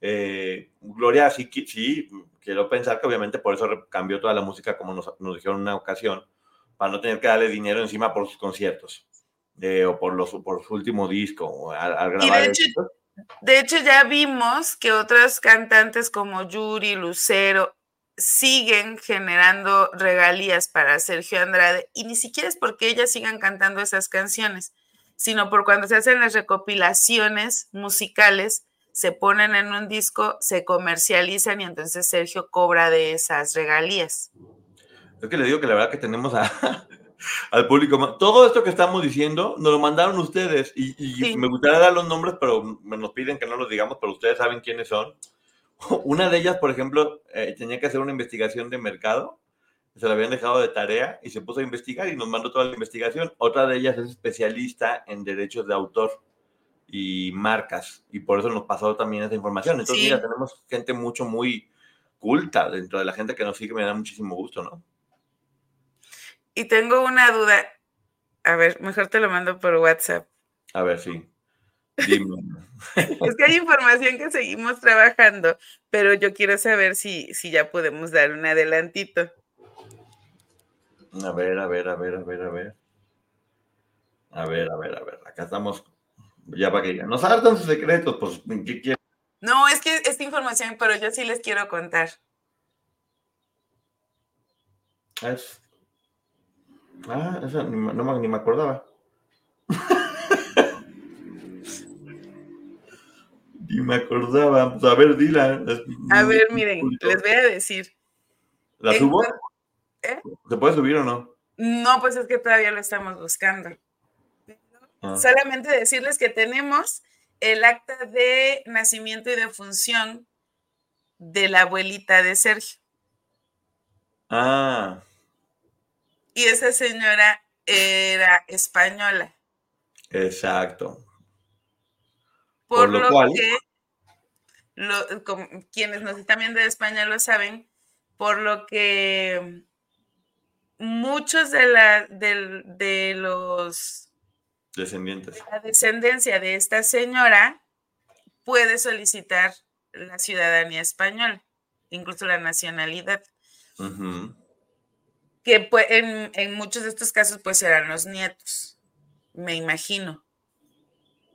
eh, Gloria sí, sí, quiero pensar que obviamente por eso cambió toda la música como nos, dijeron en una ocasión, para no tener que darle dinero encima por sus conciertos eh, o por, los, por su último disco al, grabar. de, hecho, de hecho, ya vimos que otras cantantes como Yuri, Lucero, siguen generando regalías para Sergio Andrade y ni siquiera es porque ellas sigan cantando esas canciones, sino por cuando se hacen las recopilaciones musicales, se ponen en un disco, se comercializan y entonces Sergio cobra de esas regalías. Es que le digo que la verdad que tenemos al público, todo esto que estamos diciendo nos lo mandaron ustedes y, me gustaría dar los nombres, pero nos piden que no los digamos, pero ustedes saben quiénes son. Una de ellas, por ejemplo, eh, tenía que hacer una investigación de mercado, se la habían dejado de tarea y se puso a investigar y nos mandó toda la investigación. Otra de ellas es especialista en derechos de autor y marcas y por eso nos pasó también esa información. Entonces, mira, tenemos gente mucho, muy culta dentro de la gente que nos sigue, me da muchísimo gusto, ¿no? Y tengo una duda. A ver, mejor te lo mando por WhatsApp. A ver, sí. Es que hay información que seguimos trabajando, pero yo quiero saber si, si ya podemos dar un adelantito. A ver, a ver, a ver, a ver, a ver. A ver, a ver, a ver. Acá estamos. Ya para que ya no saltan sus secretos, pues, ¿qué quieren? No, es que esta información, pero yo sí les quiero contar. Es... Ah, eso no, no, ni me acordaba. Y me acordaba. Pues, a ver, dila. A ver, miren, les voy a decir. ¿La subo? ¿Eh? ¿Se puede subir o no? No, pues es que todavía lo estamos buscando. Ah. Solamente decirles que tenemos el acta de nacimiento y de función de la abuelita de Sergio. Ah. Y esa señora era española. Exacto. Por, lo, cual, que quienes nos están viendo de España lo saben, por lo que muchos de, la, de, los descendientes. la descendencia de esta señora puede solicitar la ciudadanía española, incluso la nacionalidad. Que en, en, muchos de estos casos pues serán los nietos, me imagino.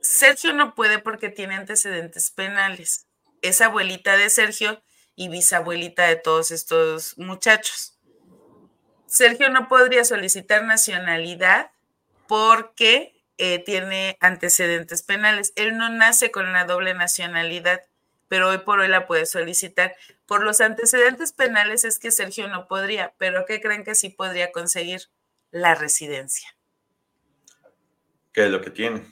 Sergio no puede porque tiene antecedentes penales. Es abuelita de Sergio y bisabuelita de todos estos muchachos. Sergio no podría solicitar nacionalidad porque eh, tiene antecedentes penales. Él no nace con la doble nacionalidad, pero hoy por hoy la puede solicitar. Por los antecedentes penales es que Sergio no podría, pero ¿qué creen que sí podría conseguir? La residencia. ¿Qué es lo que tiene?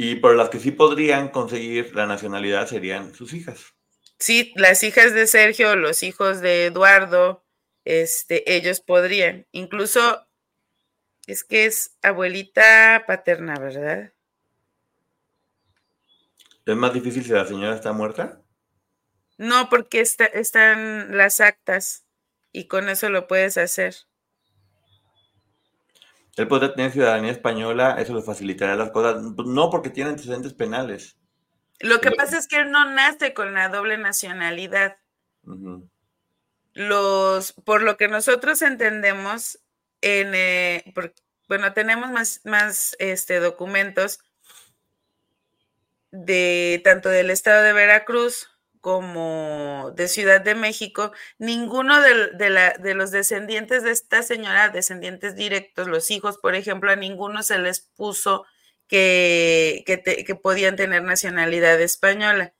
Y por las que sí podrían conseguir la nacionalidad serían sus hijas. Sí, las hijas de Sergio, los hijos de Eduardo, este, ellos podrían. Incluso es que es abuelita paterna, ¿verdad? ¿Es más difícil si la señora está muerta? No, porque están las actas y con eso lo puedes hacer. Él podría tener ciudadanía española, eso le facilitaría las cosas. No porque tiene antecedentes penales. Lo que pasa es que él no nace con la doble nacionalidad los, por lo que nosotros entendemos, en, eh, bueno, tenemos más, más este, documentos de tanto del estado de Veracruz como de Ciudad de México, ninguno de, los descendientes de esta señora, descendientes directos, los hijos, por ejemplo, a ninguno se les puso que, que podían tener nacionalidad española.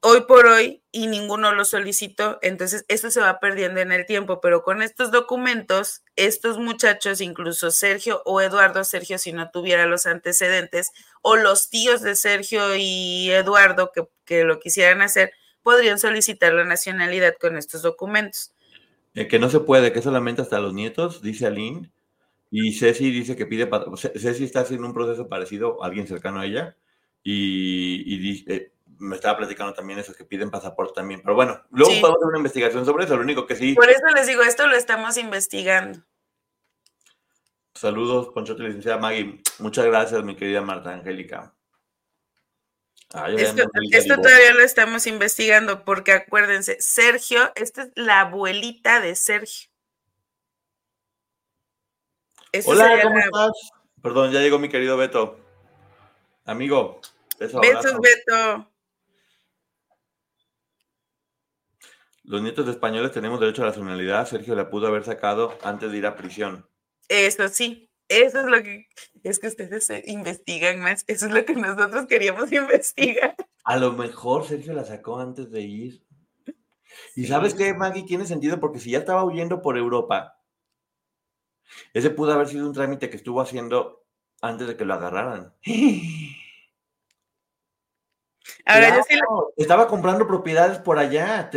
Hoy por hoy y ninguno lo solicitó, entonces esto se va perdiendo en el tiempo, pero con estos documentos, estos muchachos, incluso Sergio o Eduardo, Sergio si no tuviera los antecedentes, o los tíos de Sergio y Eduardo que, que lo quisieran hacer, podrían solicitar la nacionalidad con estos documentos. Eh, que no se puede, que solamente hasta los nietos, dice Aline, y Ceci dice que pide, Ceci está haciendo un proceso parecido a alguien cercano a ella, y, y dice me estaba platicando también esos que piden pasaporte también. Pero bueno, luego podemos hacer una investigación sobre eso. Lo único que sí. Por eso les digo, esto lo estamos investigando. Saludos, Ponchote, licenciada Maggie. Muchas gracias, mi querida Marta Angélica. Esto, todavía lo estamos investigando porque acuérdense, Sergio, esta es la abuelita de Sergio. Hola, ¿cómo estás? Perdón, ya llegó mi querido Beto. Amigo. Besos, Beto. Los nietos de españoles tenemos derecho a la nacionalidad. Sergio la pudo haber sacado antes de ir a prisión. Eso sí, eso es lo que es que ustedes investigan más. Eso es lo que nosotros queríamos investigar. A lo mejor Sergio la sacó antes de ir. Y sabes qué, Maggie, tiene sentido porque si ya estaba huyendo por Europa, ese pudo haber sido un trámite que estuvo haciendo antes de que lo agarraran. Estaba comprando propiedades por allá.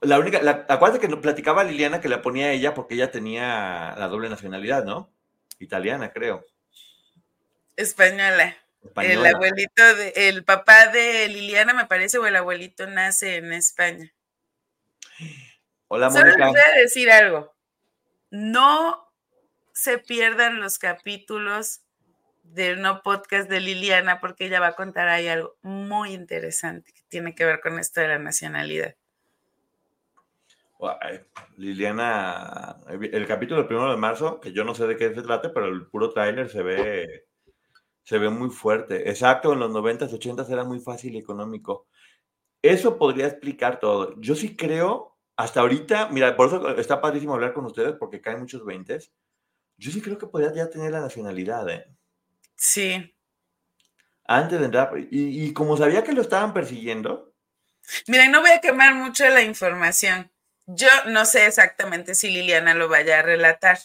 La única, la, acuérdate que platicaba Liliana que la ponía ella porque ella tenía la doble nacionalidad, ¿no? Italiana, creo. Española. El abuelito, de, el papá de Liliana, me parece, o el abuelito nace en España. Hola, Mónica. Solo les voy a decir algo. No se pierdan los capítulos del no podcast de Liliana, porque ella va a contar ahí algo muy interesante que tiene que ver con esto de la nacionalidad. Liliana, el capítulo del primero de marzo, que yo no sé de qué se trata, pero el puro tráiler se ve, se ve muy fuerte. Exacto, en los 90s, 80s era muy fácil y económico. Eso podría explicar todo. Yo sí creo, hasta ahorita, mira, por eso está padrísimo hablar con ustedes, porque caen muchos 20 Yo sí creo que podría ya tener la nacionalidad, ¿eh? Sí. Antes de entrar, y, como sabía que lo estaban persiguiendo. Miren, no voy a quemar mucho la información. Yo no sé exactamente si Liliana lo vaya a relatar,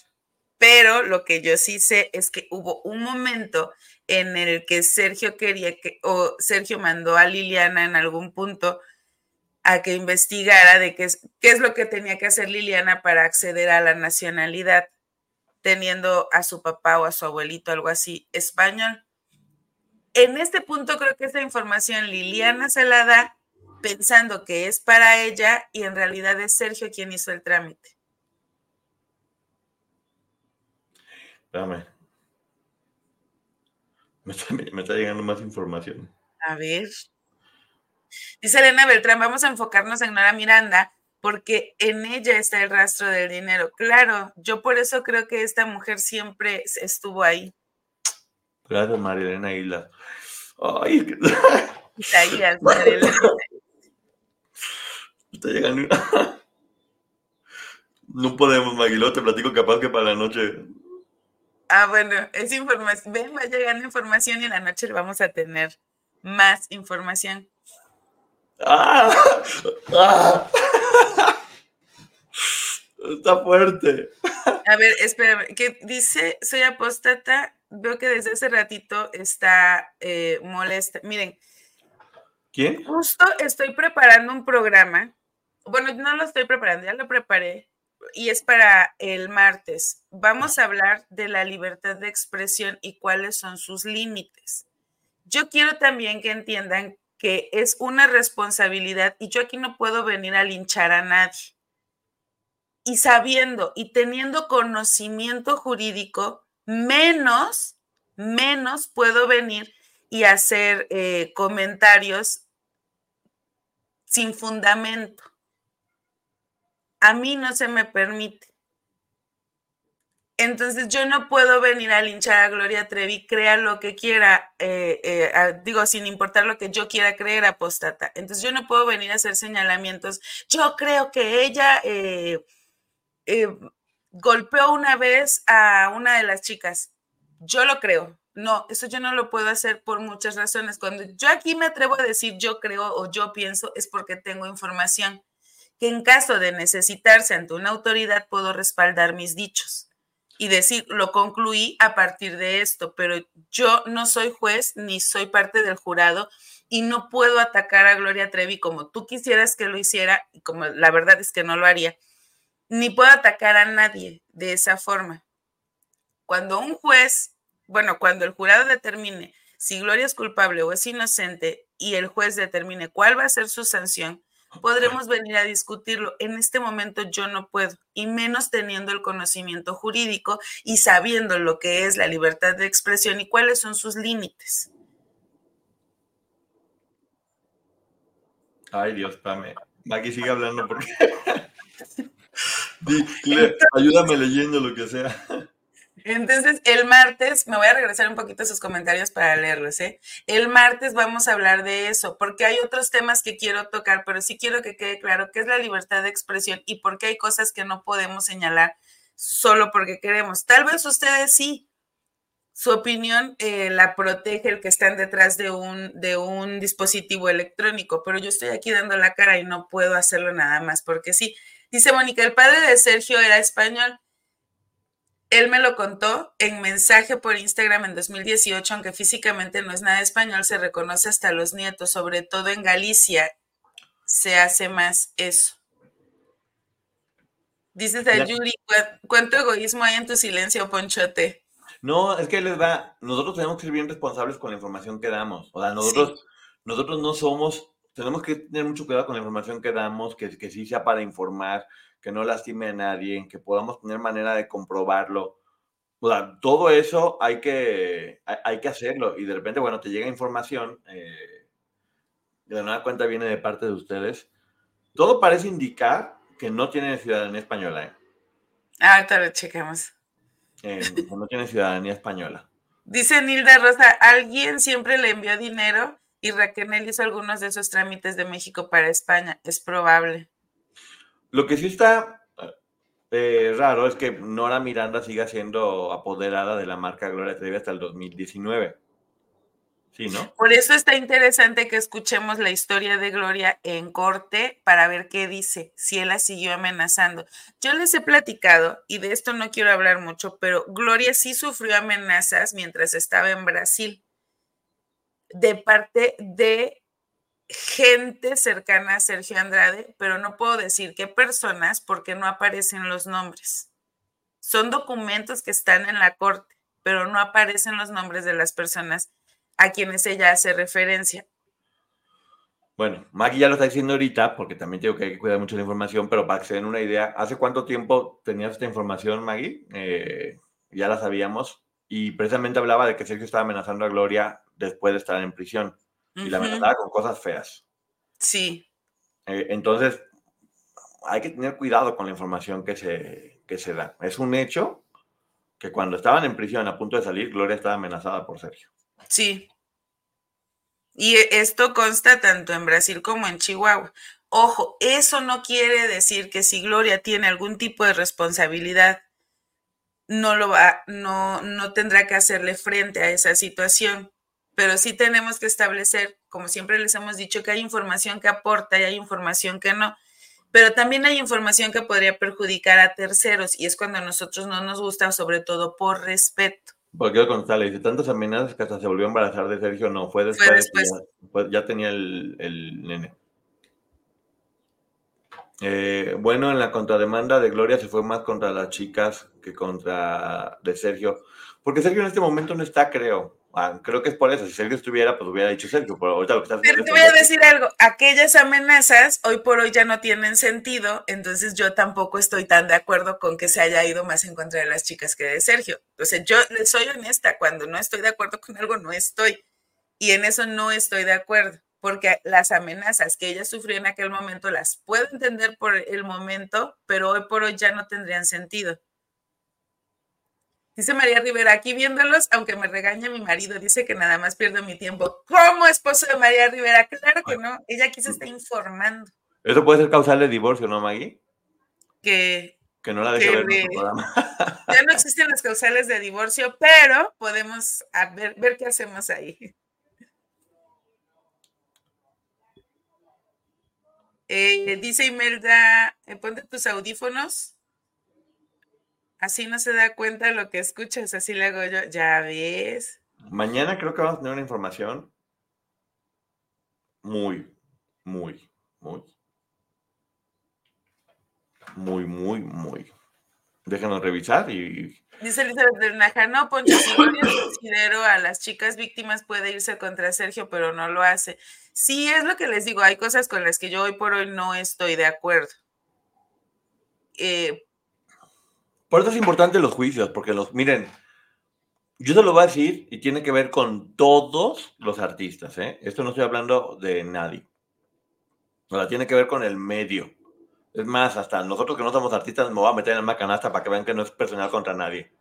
pero lo que yo sí sé es que hubo un momento en el que Sergio quería que, o Sergio mandó a Liliana en algún punto a que investigara de qué es, qué es lo que tenía que hacer Liliana para acceder a la nacionalidad teniendo a su papá o a su abuelito, algo así, español. En este punto creo que esta información Liliana se la da pensando que es para ella y en realidad es Sergio quien hizo el trámite. Espérame. Me está, llegando más información. A ver. Dice Elena Beltrán, vamos a enfocarnos en Nora Miranda porque en ella está el rastro del dinero. Claro, yo por eso creo que esta mujer siempre estuvo ahí. Gracias, Marilena Isla. Ay, Isaías, Marilena. Está llegando. No podemos, Maguilo, te platico capaz que para la noche. Ah, bueno, es información. Ven, va llegando información y en la noche vamos a tener más información. ¡Ah! ¡Ah! Está fuerte. A ver, espérame, ¿qué dice? Soy apóstata. Veo que desde ese ratito está eh, molesta. Miren. ¿Quién? Justo estoy preparando un programa. Bueno, no lo estoy preparando, ya lo preparé y es para el martes. Vamos a hablar de la libertad de expresión y cuáles son sus límites. Yo quiero también que entiendan que es una responsabilidad y yo aquí no puedo venir a linchar a nadie. Y sabiendo y teniendo conocimiento jurídico, menos, menos puedo venir y hacer eh, comentarios sin fundamento a mí no se me permite. Entonces yo no puedo venir a linchar a Gloria Trevi, crea lo que quiera, eh, eh, digo, sin importar lo que yo quiera creer, apostata. Entonces yo no puedo venir a hacer señalamientos. Yo creo que ella eh, golpeó una vez a una de las chicas. Yo lo creo. No, eso yo no lo puedo hacer por muchas razones. Cuando yo aquí me atrevo a decir yo creo o yo pienso es porque tengo información que en caso de necesitarse ante una autoridad puedo respaldar mis dichos y decir, lo concluí a partir de esto, pero yo no soy juez ni soy parte del jurado y no puedo atacar a Gloria Trevi como tú quisieras que lo hiciera y como la verdad es que no lo haría, ni puedo atacar a nadie de esa forma. Cuando un juez, bueno, cuando el jurado determine si Gloria es culpable o es inocente y el juez determine cuál va a ser su sanción, podremos venir a discutirlo. En este momento yo no puedo, y menos teniendo el conocimiento jurídico y sabiendo lo que es la libertad de expresión y cuáles son sus límites. Ay, Dios, Pame. Aquí sigue hablando porque... ayúdame leyendo lo que sea. Entonces, el martes, me voy a regresar un poquito a sus comentarios para leerlos, ¿eh? El martes vamos a hablar de eso, porque hay otros temas que quiero tocar, pero sí quiero que quede claro qué es la libertad de expresión y por qué hay cosas que no podemos señalar solo porque queremos. Tal vez ustedes sí, su opinión eh, la protege el que están detrás de un, de un dispositivo electrónico, pero yo estoy aquí dando la cara y no puedo hacerlo nada más porque sí. Dice Mónica, el padre de Sergio era español. Él me lo contó en mensaje por Instagram en 2018, aunque físicamente no es nada español, se reconoce hasta los nietos, sobre todo en Galicia se hace más eso. Dices a Yuri, ¿cuánto egoísmo hay en tu silencio, Ponchote? No, es que les da, nosotros tenemos que ser bien responsables con la información que damos. O sea, nosotros, nosotros no somos, tenemos que tener mucho cuidado con la información que damos, que, que sí sea para informar, que no lastime a nadie, que podamos tener manera de comprobarlo. O sea, todo eso hay que, hay, que hacerlo. Y de repente, bueno, te llega información, eh, de nueva cuenta viene de parte de ustedes. Todo parece indicar que no tiene ciudadanía española. ¿eh? Ah, ahorita lo checamos. Eh, no tiene ciudadanía española. Dice Nilda Rosa, alguien siempre le envió dinero y Raquel hizo algunos de esos trámites de México para España. Es probable. Lo que sí está eh, raro es que Nora Miranda siga siendo apoderada de la marca Gloria Trevi hasta el 2019. Sí, ¿no? Por eso está interesante que escuchemos la historia de Gloria en corte para ver qué dice, si él la siguió amenazando. Yo les he platicado, y de esto no quiero hablar mucho, pero Gloria sí sufrió amenazas mientras estaba en Brasil de parte de gente cercana a Sergio Andrade, pero no puedo decir qué personas porque no aparecen los nombres. Son documentos que están en la corte, pero no aparecen los nombres de las personas a quienes ella hace referencia. Bueno, Maggie ya lo está diciendo ahorita, porque también tengo que, cuidar mucho la información, pero para que se den una idea, ¿hace cuánto tiempo tenías esta información, Maggie? Eh, ya la sabíamos, y precisamente hablaba de que Sergio estaba amenazando a Gloria después de estar en prisión, y la amenazaba con cosas feas. Sí. Eh, entonces, hay que tener cuidado con la información que se, que se da. Es un hecho que cuando estaban en prisión a punto de salir, Gloria estaba amenazada por Sergio. Sí. Y esto consta tanto en Brasil como en Chihuahua. Ojo, eso no quiere decir que si Gloria tiene algún tipo de responsabilidad, no lo va, no, no tendrá que hacerle frente a esa situación. Pero sí tenemos que establecer, como siempre les hemos dicho, que hay información que aporta y hay información que no. Pero también hay información que podría perjudicar a terceros y es cuando a nosotros no nos gusta, sobre todo por respeto. Porque contarle, dice, tantas amenazas que hasta se volvió a embarazar de Sergio, no, fue después, Ya, tenía el, el nene. Eh, bueno, en la contrademanda de Gloria se fue más contra las chicas que contra de Sergio, porque Sergio en este momento no está, creo. Ah, creo que es por eso. Si Sergio estuviera, pues hubiera dicho Sergio. Pero ahorita lo que estás Pero te voy a decir algo. Aquellas amenazas hoy por hoy ya no tienen sentido. Entonces yo tampoco estoy tan de acuerdo con que se haya ido más en contra de las chicas que de Sergio. Entonces yo soy honesta. Cuando no estoy de acuerdo con algo, no estoy. Y en eso no estoy de acuerdo. Porque las amenazas que ella sufrió en aquel momento las puedo entender por el momento, pero hoy por hoy ya no tendrían sentido. Dice María Rivera, aquí viéndolos, aunque me regaña mi marido, dice que nada más pierdo mi tiempo. ¿Cómo esposo de María Rivera? Claro que no, ella aquí se está informando. Eso puede ser causal de divorcio, ¿no, Maggie? Que, que no la deje ver en programa. Ya no existen las causales de divorcio, pero podemos ver, ver qué hacemos ahí. Eh, dice Imelda, eh, ponte tus audífonos. Así no se da cuenta de lo que escuchas, así le hago yo. Ya ves. Mañana creo que vamos a tener una información muy, muy, muy, muy, muy, muy. Déjanos revisar y. Dice Elizabeth Bernaja, no, Poncho, si considero a las chicas víctimas puede irse contra Sergio, pero no lo hace. Sí, es lo que les digo, hay cosas con las que yo hoy por hoy no estoy de acuerdo. Eh, por eso es importante los juicios, porque los, miren, yo se lo voy a decir y tiene que ver con todos los artistas, ¿eh? Esto no estoy hablando de nadie. O sea, tiene que ver con el medio. Es más, hasta nosotros que no somos artistas me voy a meter en la canasta para que vean que no es personal contra nadie.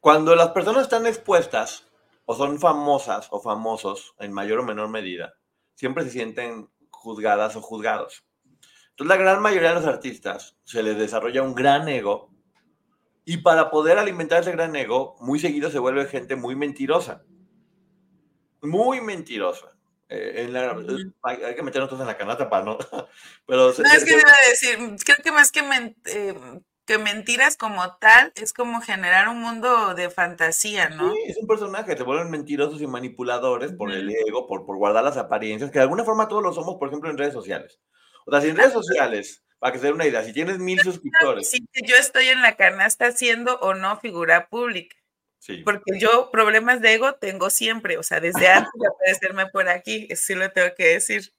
Cuando las personas están expuestas o son famosas o famosos en mayor o menor medida, siempre se sienten juzgadas o juzgados. Entonces la gran mayoría de los artistas se les desarrolla un gran ego y para poder alimentar ese gran ego, muy seguido se vuelve gente muy mentirosa. Muy mentirosa. Eh, hay, que meternos todos en la canasta para no. Pero no, es que iba a decir, creo que más que, eh, que mentiras como tal, es como generar un mundo de fantasía, ¿no? Sí, es un personaje, se vuelven mentirosos y manipuladores por el ego, por, por guardar las apariencias, que de alguna forma todos lo somos, por ejemplo, en redes sociales. O sea, si en redes sociales para que se den una idea, si tienes mil suscriptores. Sí, yo estoy en la canasta siendo o no figura pública. Sí. Porque yo problemas de ego tengo siempre, o sea, desde antes de aparecerme por aquí, sí lo tengo que decir.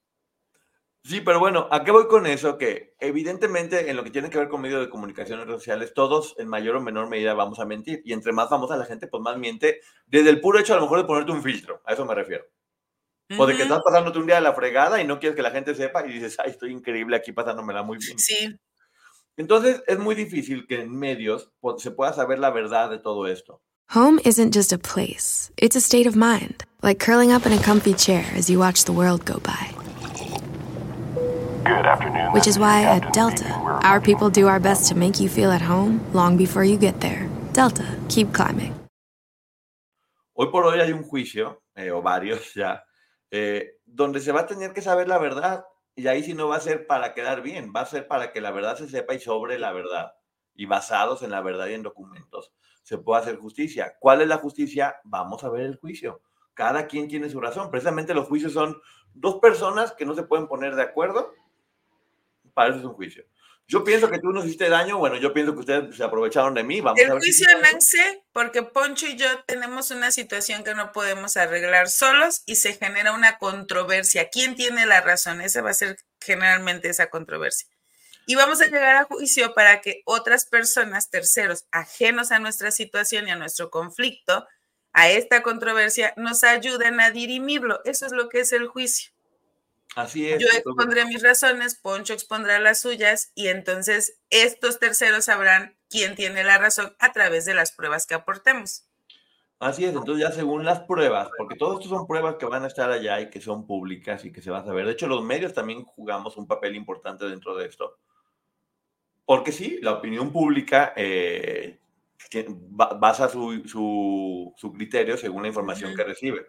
Sí, pero bueno, ¿a qué voy con eso? Que evidentemente en lo que tiene que ver con medios de comunicación en redes sociales, todos en mayor o menor medida vamos a mentir. Y entre más famosa la gente, pues más miente, desde el puro hecho a lo mejor de ponerte un filtro, a eso me refiero. O de que estás pasándote un día de la fregada y no quieres que la gente sepa y dices, ay, estoy increíble aquí pasándomela muy bien. Sí. Entonces es muy difícil que en medios se pueda saber la verdad de todo esto. Home isn't just a place, it's a state of mind, like curling up in a comfy chair as you watch the world go by. Good afternoon. Which is why at Delta, our people do our best to make you feel at home long before you get there. Delta, keep climbing. Hoy por hoy hay un juicio, eh, o varios ya, Eh, donde se va a tener que saber la verdad. Y ahí sí no va a ser para quedar bien, va a ser para que la verdad se sepa y sobre la verdad. Y basados en la verdad y en documentos, se puede hacer justicia. ¿Cuál es la justicia? Vamos a ver el juicio. Cada quien tiene su razón. Precisamente los juicios son dos personas que no se pueden poner de acuerdo. Para eso es un juicio. Yo pienso que tú nos hiciste daño, bueno, yo pienso que ustedes se aprovecharon de mí. Vamos el juicio nace porque Poncho y yo tenemos una situación que no podemos arreglar solos y se genera una controversia. ¿Quién tiene la razón? Esa va a ser generalmente esa controversia. Y vamos a llegar a juicio para que otras personas, terceros, ajenos a nuestra situación y a nuestro conflicto, a esta controversia, nos ayuden a dirimirlo. Eso es lo que es el juicio. Así es. Yo expondré mis razones, Poncho expondrá las suyas y entonces estos terceros sabrán quién tiene la razón a través de las pruebas que aportemos. Así es, entonces ya según las pruebas, porque todo esto son pruebas que van a estar allá y que son públicas y que se van a saber. De hecho, los medios también jugamos un papel importante dentro de esto. Porque sí, la opinión pública eh, basa su, su, criterio según la información que recibe.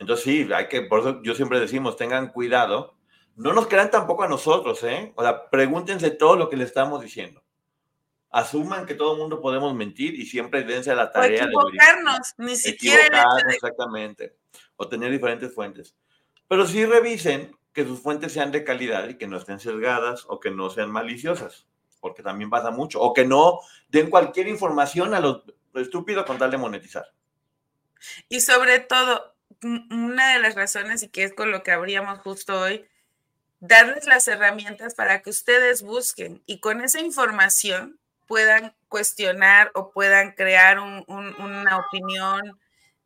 Entonces sí, hay que, por eso yo siempre decimos, tengan cuidado. No nos crean tampoco a nosotros, ¿eh? O sea, pregúntense todo lo que le estamos diciendo. Asuman que todo el mundo podemos mentir y siempre dense a la tarea o equivocarnos, ni siquiera exactamente, o tener diferentes fuentes. Pero sí revisen que sus fuentes sean de calidad y que no estén sesgadas o que no sean maliciosas, porque también pasa mucho, o que no den cualquier información a lo estúpido con tal de monetizar. Y sobre todo, una de las razones y que es con lo que habríamos justo hoy, darles las herramientas para que ustedes busquen y con esa información puedan cuestionar o puedan crear una opinión,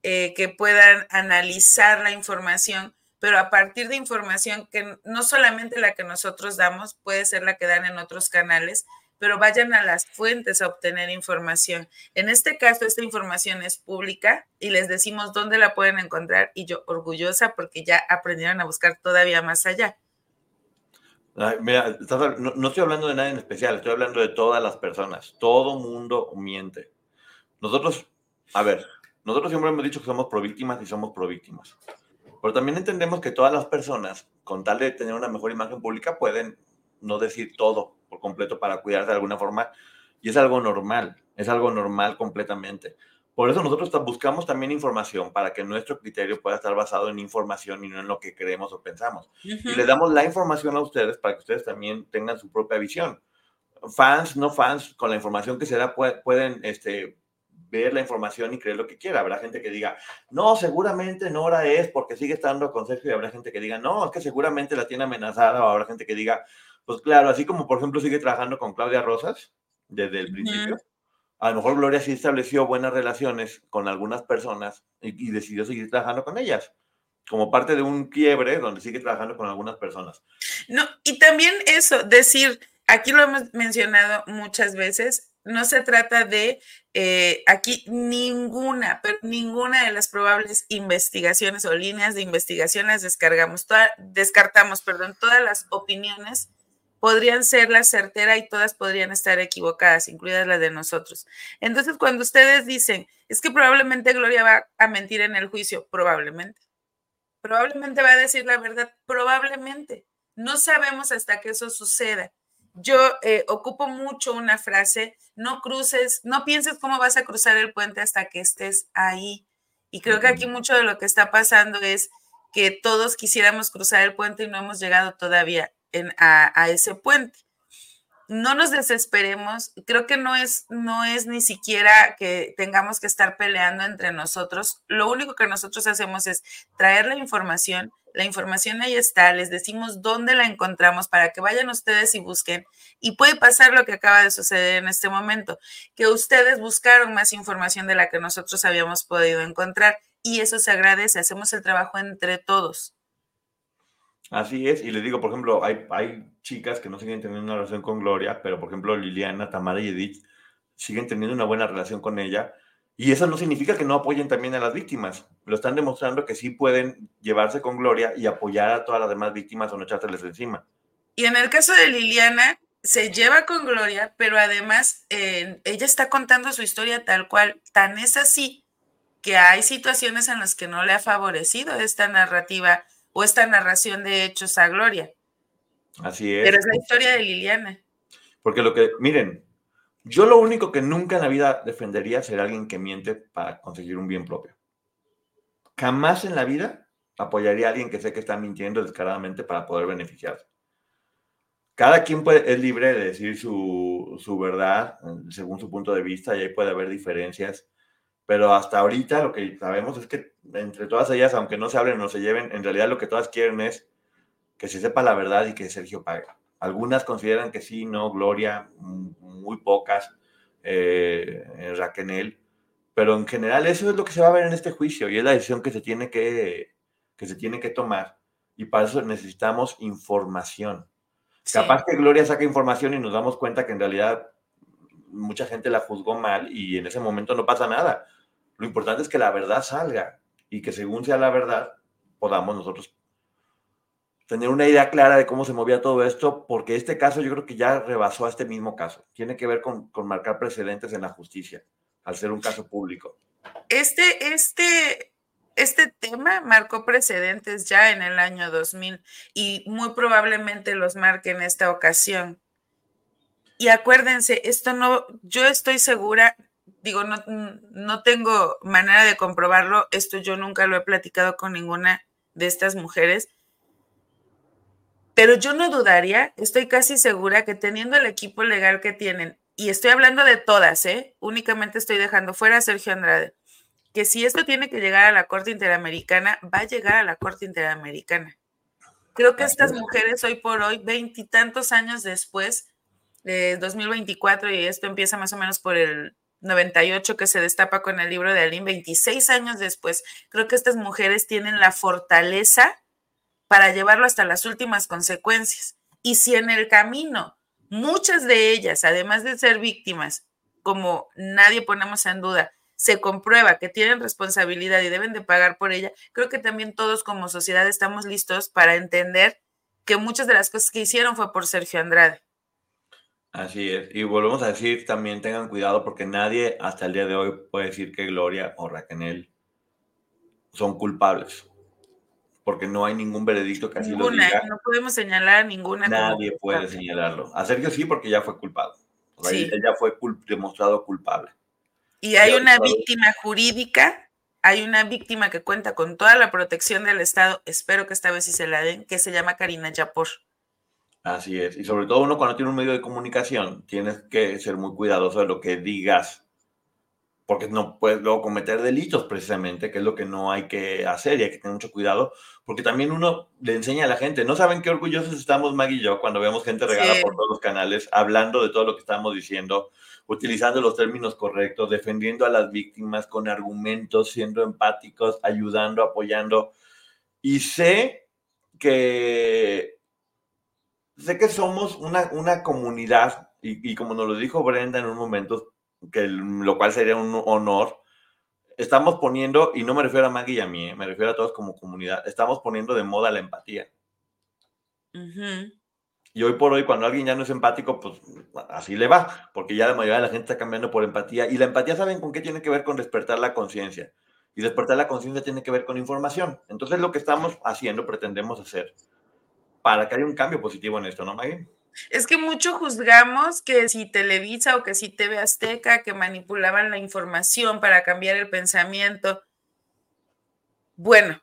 eh, que puedan analizar la información, pero a partir de información que no solamente la que nosotros damos, puede ser la que dan en otros canales, pero vayan a las fuentes a obtener información. En este caso, esta información es pública y les decimos dónde la pueden encontrar y yo orgullosa porque ya aprendieron a buscar todavía más allá. mira, no, estoy hablando de nadie en especial, estoy hablando de todas las personas. Todo mundo miente. Nosotros, a ver, nosotros siempre hemos dicho que somos pro víctimas y somos pro víctimas. Pero también entendemos que todas las personas, con tal de tener una mejor imagen pública, pueden no decir todo por completo para cuidarse de alguna forma. Y es algo normal, es algo normal completamente. Por eso nosotros buscamos también información para que nuestro criterio pueda estar basado en información y no en lo que creemos o pensamos. Y le damos la información a ustedes para que ustedes también tengan su propia visión. Fans, no fans, con la información que se da pueden este, ver la información y creer lo que quiera. Habrá gente que diga, no, seguramente Nora es porque sigue estando con Sergio y habrá gente que diga, no, es que seguramente la tiene amenazada o habrá gente que diga, pues claro, así como por ejemplo sigue trabajando con Claudia Rosas desde el principio, a lo mejor Gloria sí estableció buenas relaciones con algunas personas y, decidió seguir trabajando con ellas como parte de un quiebre donde sigue trabajando con algunas personas. No, y también eso, decir, aquí lo hemos mencionado muchas veces, no se trata de eh, aquí ninguna, pero ninguna de las probables investigaciones o líneas de investigación las descargamos, descartamos, perdón, todas las opiniones podrían ser la certera y todas podrían estar equivocadas, incluidas las de nosotros. Entonces, cuando ustedes dicen, es que probablemente Gloria va a mentir en el juicio, probablemente. Probablemente va a decir la verdad, probablemente. No sabemos hasta que eso suceda. Yo eh, ocupo mucho una frase, no cruces, no pienses cómo vas a cruzar el puente hasta que estés ahí. Y creo que aquí mucho de lo que está pasando es que todos quisiéramos cruzar el puente y no hemos llegado todavía a, ese puente. No nos desesperemos, creo que no es, no es ni siquiera que tengamos que estar peleando entre nosotros. Lo único que nosotros hacemos es traer la información, la información ahí está, les decimos dónde la encontramos para que vayan ustedes y busquen. Y puede pasar lo que acaba de suceder en este momento, que ustedes buscaron más información de la que nosotros habíamos podido encontrar y eso se agradece, hacemos el trabajo entre todos. Así es, y les digo, por ejemplo, hay, hay chicas que no siguen teniendo una relación con Gloria, pero por ejemplo Liliana, Tamara y Edith siguen teniendo una buena relación con ella, y eso no significa que no apoyen también a las víctimas, lo están demostrando que sí pueden llevarse con Gloria y apoyar a todas las demás víctimas o no echárseles encima. Y en el caso de Liliana, se lleva con Gloria, pero además eh, ella está contando su historia tal cual, tan es así que hay situaciones en las que no le ha favorecido esta narrativa o esta narración de hechos a Gloria. Así es. Pero es la historia de Liliana. Porque lo que, miren, yo lo único que nunca en la vida defendería es ser alguien que miente para conseguir un bien propio. Jamás en la vida apoyaría a alguien que sé que está mintiendo descaradamente para poder beneficiarse. cada quien puede, es libre de decir su, su, verdad según su punto de vista y ahí puede haber diferencias, pero hasta ahorita lo que sabemos es que entre todas ellas, aunque no se hablen o se lleven, en realidad lo que todas quieren es que se sepa la verdad y que Sergio pague. Algunas consideran que sí, no, Gloria, muy pocas, eh, Raquel, pero en general eso es lo que se va a ver en este juicio y es la decisión que se tiene que, que, se tiene que tomar. Y para eso necesitamos información. Capaz que Gloria saca información y nos damos cuenta que en realidad mucha gente la juzgó mal y en ese momento no pasa nada. Lo importante es que la verdad salga y que según sea la verdad podamos nosotros tener una idea clara de cómo se movía todo esto, porque este caso yo creo que ya rebasó a este mismo caso. Tiene que ver con, con marcar precedentes en la justicia, al ser un caso público. Este, este, este tema marcó precedentes ya en el año 2000 y muy probablemente los marque en esta ocasión. Y acuérdense, esto no, yo estoy segura, digo, no, no tengo manera de comprobarlo, esto yo nunca lo he platicado con ninguna de estas mujeres, pero yo no dudaría, estoy casi segura que teniendo el equipo legal que tienen, y estoy hablando de todas, ¿eh? únicamente estoy dejando fuera a Sergio Andrade, que si esto tiene que llegar a la Corte Interamericana, va a llegar a la Corte Interamericana. Creo que estas mujeres hoy por hoy, veintitantos años después, de 2024, y esto empieza más o menos por el 98 que se destapa con el libro de Aline, 26 años después, creo que estas mujeres tienen la fortaleza para llevarlo hasta las últimas consecuencias. Y si en el camino muchas de ellas, además de ser víctimas, como nadie ponemos en duda, se comprueba que tienen responsabilidad y deben de pagar por ella, creo que también todos como sociedad estamos listos para entender que muchas de las cosas que hicieron fue por Sergio Andrade. Así es. Y volvemos a decir, también tengan cuidado porque nadie hasta el día de hoy puede decir que Gloria o Raquel son culpables. Porque no hay ningún veredicto que así lo diga. No podemos señalar a ninguna. Nadie puede señalarlo. A Sergio sí porque ya fue culpado. Sí. Él ya fue demostrado culpable. Y hay una víctima jurídica, hay una víctima que cuenta con toda la protección del Estado, espero que esta vez sí se la den, que se llama Karina Yapor. Así es, y sobre todo uno cuando tiene un medio de comunicación, tienes que ser muy cuidadoso de lo que digas, porque no puedes luego cometer delitos precisamente, que es lo que no hay que hacer y hay que tener mucho cuidado, porque también uno le enseña a la gente, no saben qué orgullosos estamos Maggie y yo cuando vemos gente regada por todos los canales, hablando de todo lo que estamos diciendo, utilizando los términos correctos, defendiendo a las víctimas con argumentos, siendo empáticos, ayudando, apoyando. Y sé que, sé que somos una, una comunidad, y, como nos lo dijo Brenda en un momento, que lo cual sería un honor, estamos poniendo, y no me refiero a Maggie y a mí, eh, me refiero a todos como comunidad, estamos poniendo de moda la empatía. Y hoy por hoy, cuando alguien ya no es empático, pues así le va, porque ya la mayoría de la gente está cambiando por empatía. Y la empatía, ¿saben con qué tiene que ver? Con despertar la conciencia. Y despertar la conciencia tiene que ver con información. Entonces, lo que estamos haciendo, pretendemos hacer, para que haya un cambio positivo en esto, ¿no, Maggie? Es que mucho juzgamos que si Televisa o que si TV Azteca, que manipulaban la información para cambiar el pensamiento. Bueno,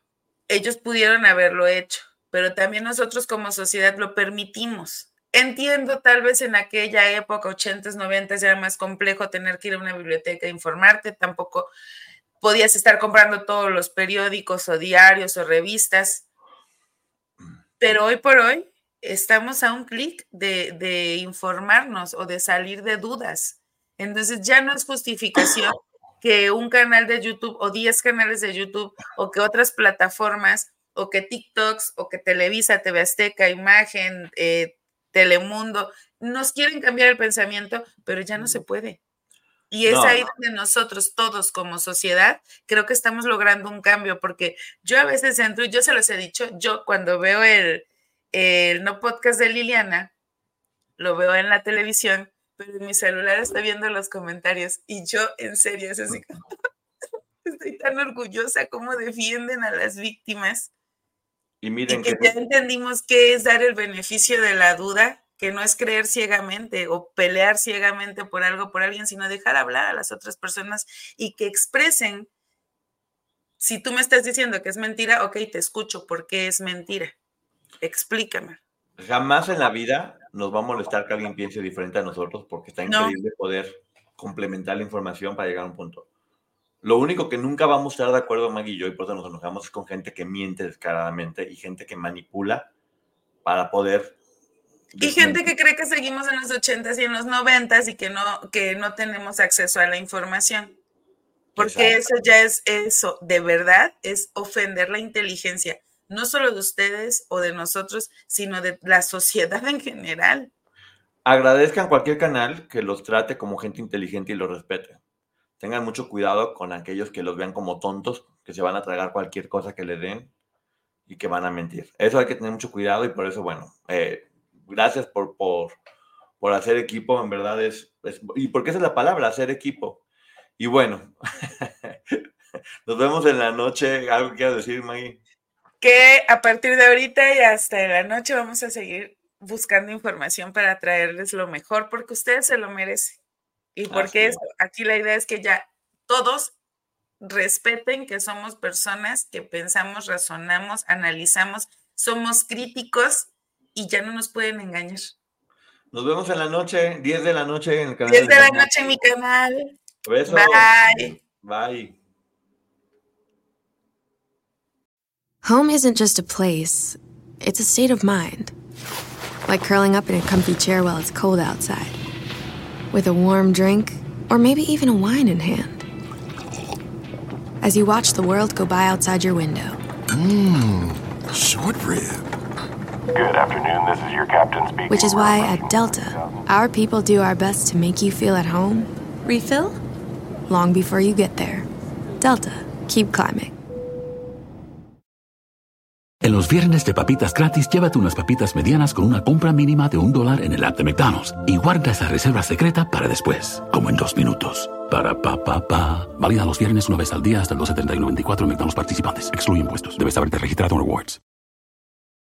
ellos pudieron haberlo hecho pero también nosotros como sociedad lo permitimos. Entiendo, tal vez en aquella época, 80s, 90 era más complejo tener que ir a una biblioteca a informarte, tampoco podías estar comprando todos los periódicos o diarios o revistas, pero hoy por hoy estamos a un clic de, informarnos o de salir de dudas. Entonces ya no es justificación que un canal de YouTube o 10 canales de YouTube o que otras plataformas o que TikToks, o que Televisa, TV Azteca, Imagen, eh, Telemundo, nos quieren cambiar el pensamiento, pero ya no se puede. Y es ahí donde nosotros todos como sociedad creo que estamos logrando un cambio, porque yo a veces entro, y yo se los he dicho, yo cuando veo el, el no podcast de Liliana, lo veo en la televisión, pero en mi celular está viendo los comentarios y yo en serio es así, estoy tan orgullosa cómo defienden a las víctimas y miren que, ya entendimos qué es dar el beneficio de la duda, que no es creer ciegamente o pelear ciegamente por algo, por alguien, sino dejar hablar a las otras personas y que expresen. Si tú me estás diciendo que es mentira, ok, te escucho, ¿por qué es mentira? Explícame. Jamás en la vida nos va a molestar que alguien piense diferente a nosotros porque está increíble poder complementar la información para llegar a un punto. Lo único que nunca vamos a estar de acuerdo, Maggie y yo, y por eso nos enojamos, es con gente que miente descaradamente y gente que manipula para poder y gente que cree que seguimos en los 80s y en los 90s y que no, que no tenemos acceso a la información. Porque eso ya es eso, de verdad, es ofender la inteligencia, no solo de ustedes o de nosotros, sino de la sociedad en general. Agradezcan cualquier canal que los trate como gente inteligente y los respete. Tengan mucho cuidado con aquellos que los vean como tontos, que se van a tragar cualquier cosa que le den y que van a mentir. Eso hay que tener mucho cuidado y por eso, bueno, eh, gracias por, por, por, hacer equipo, en verdad es, y porque esa es la palabra, hacer equipo. Y bueno, nos vemos en la noche. ¿Algo que quieras decir, Maggie? Que a partir de ahorita y hasta la noche vamos a seguir buscando información para traerles lo mejor, porque ustedes se lo merecen. Y porque aquí la idea es que ya todos respeten que somos personas que pensamos, razonamos, analizamos, somos críticos y ya no nos pueden engañar. Nos vemos en la noche, 10 de la noche en el canal. 10 de la noche en mi canal. Bye. Bye. Home isn't just a place, it's a state of mind. Like curling up in a comfy chair while it's cold outside, with a warm drink, or maybe even a wine in hand. As you watch the world go by outside your window. Mmm, short rib Good afternoon, this is your captain speaking. Which is why at Delta, our people do our best to make you feel at home. Refill? Long before you get there. Delta, keep climbing. En los viernes de papitas gratis, llévate unas papitas medianas con una compra mínima de un dólar en el app de McDonald's y guarda esa reserva secreta para después, como en dos minutos. Para pa pa pa. Válida los viernes una vez al día hasta el 2.79.94 en McDonald's participantes. Excluye impuestos. Debes haberte registrado en Rewards.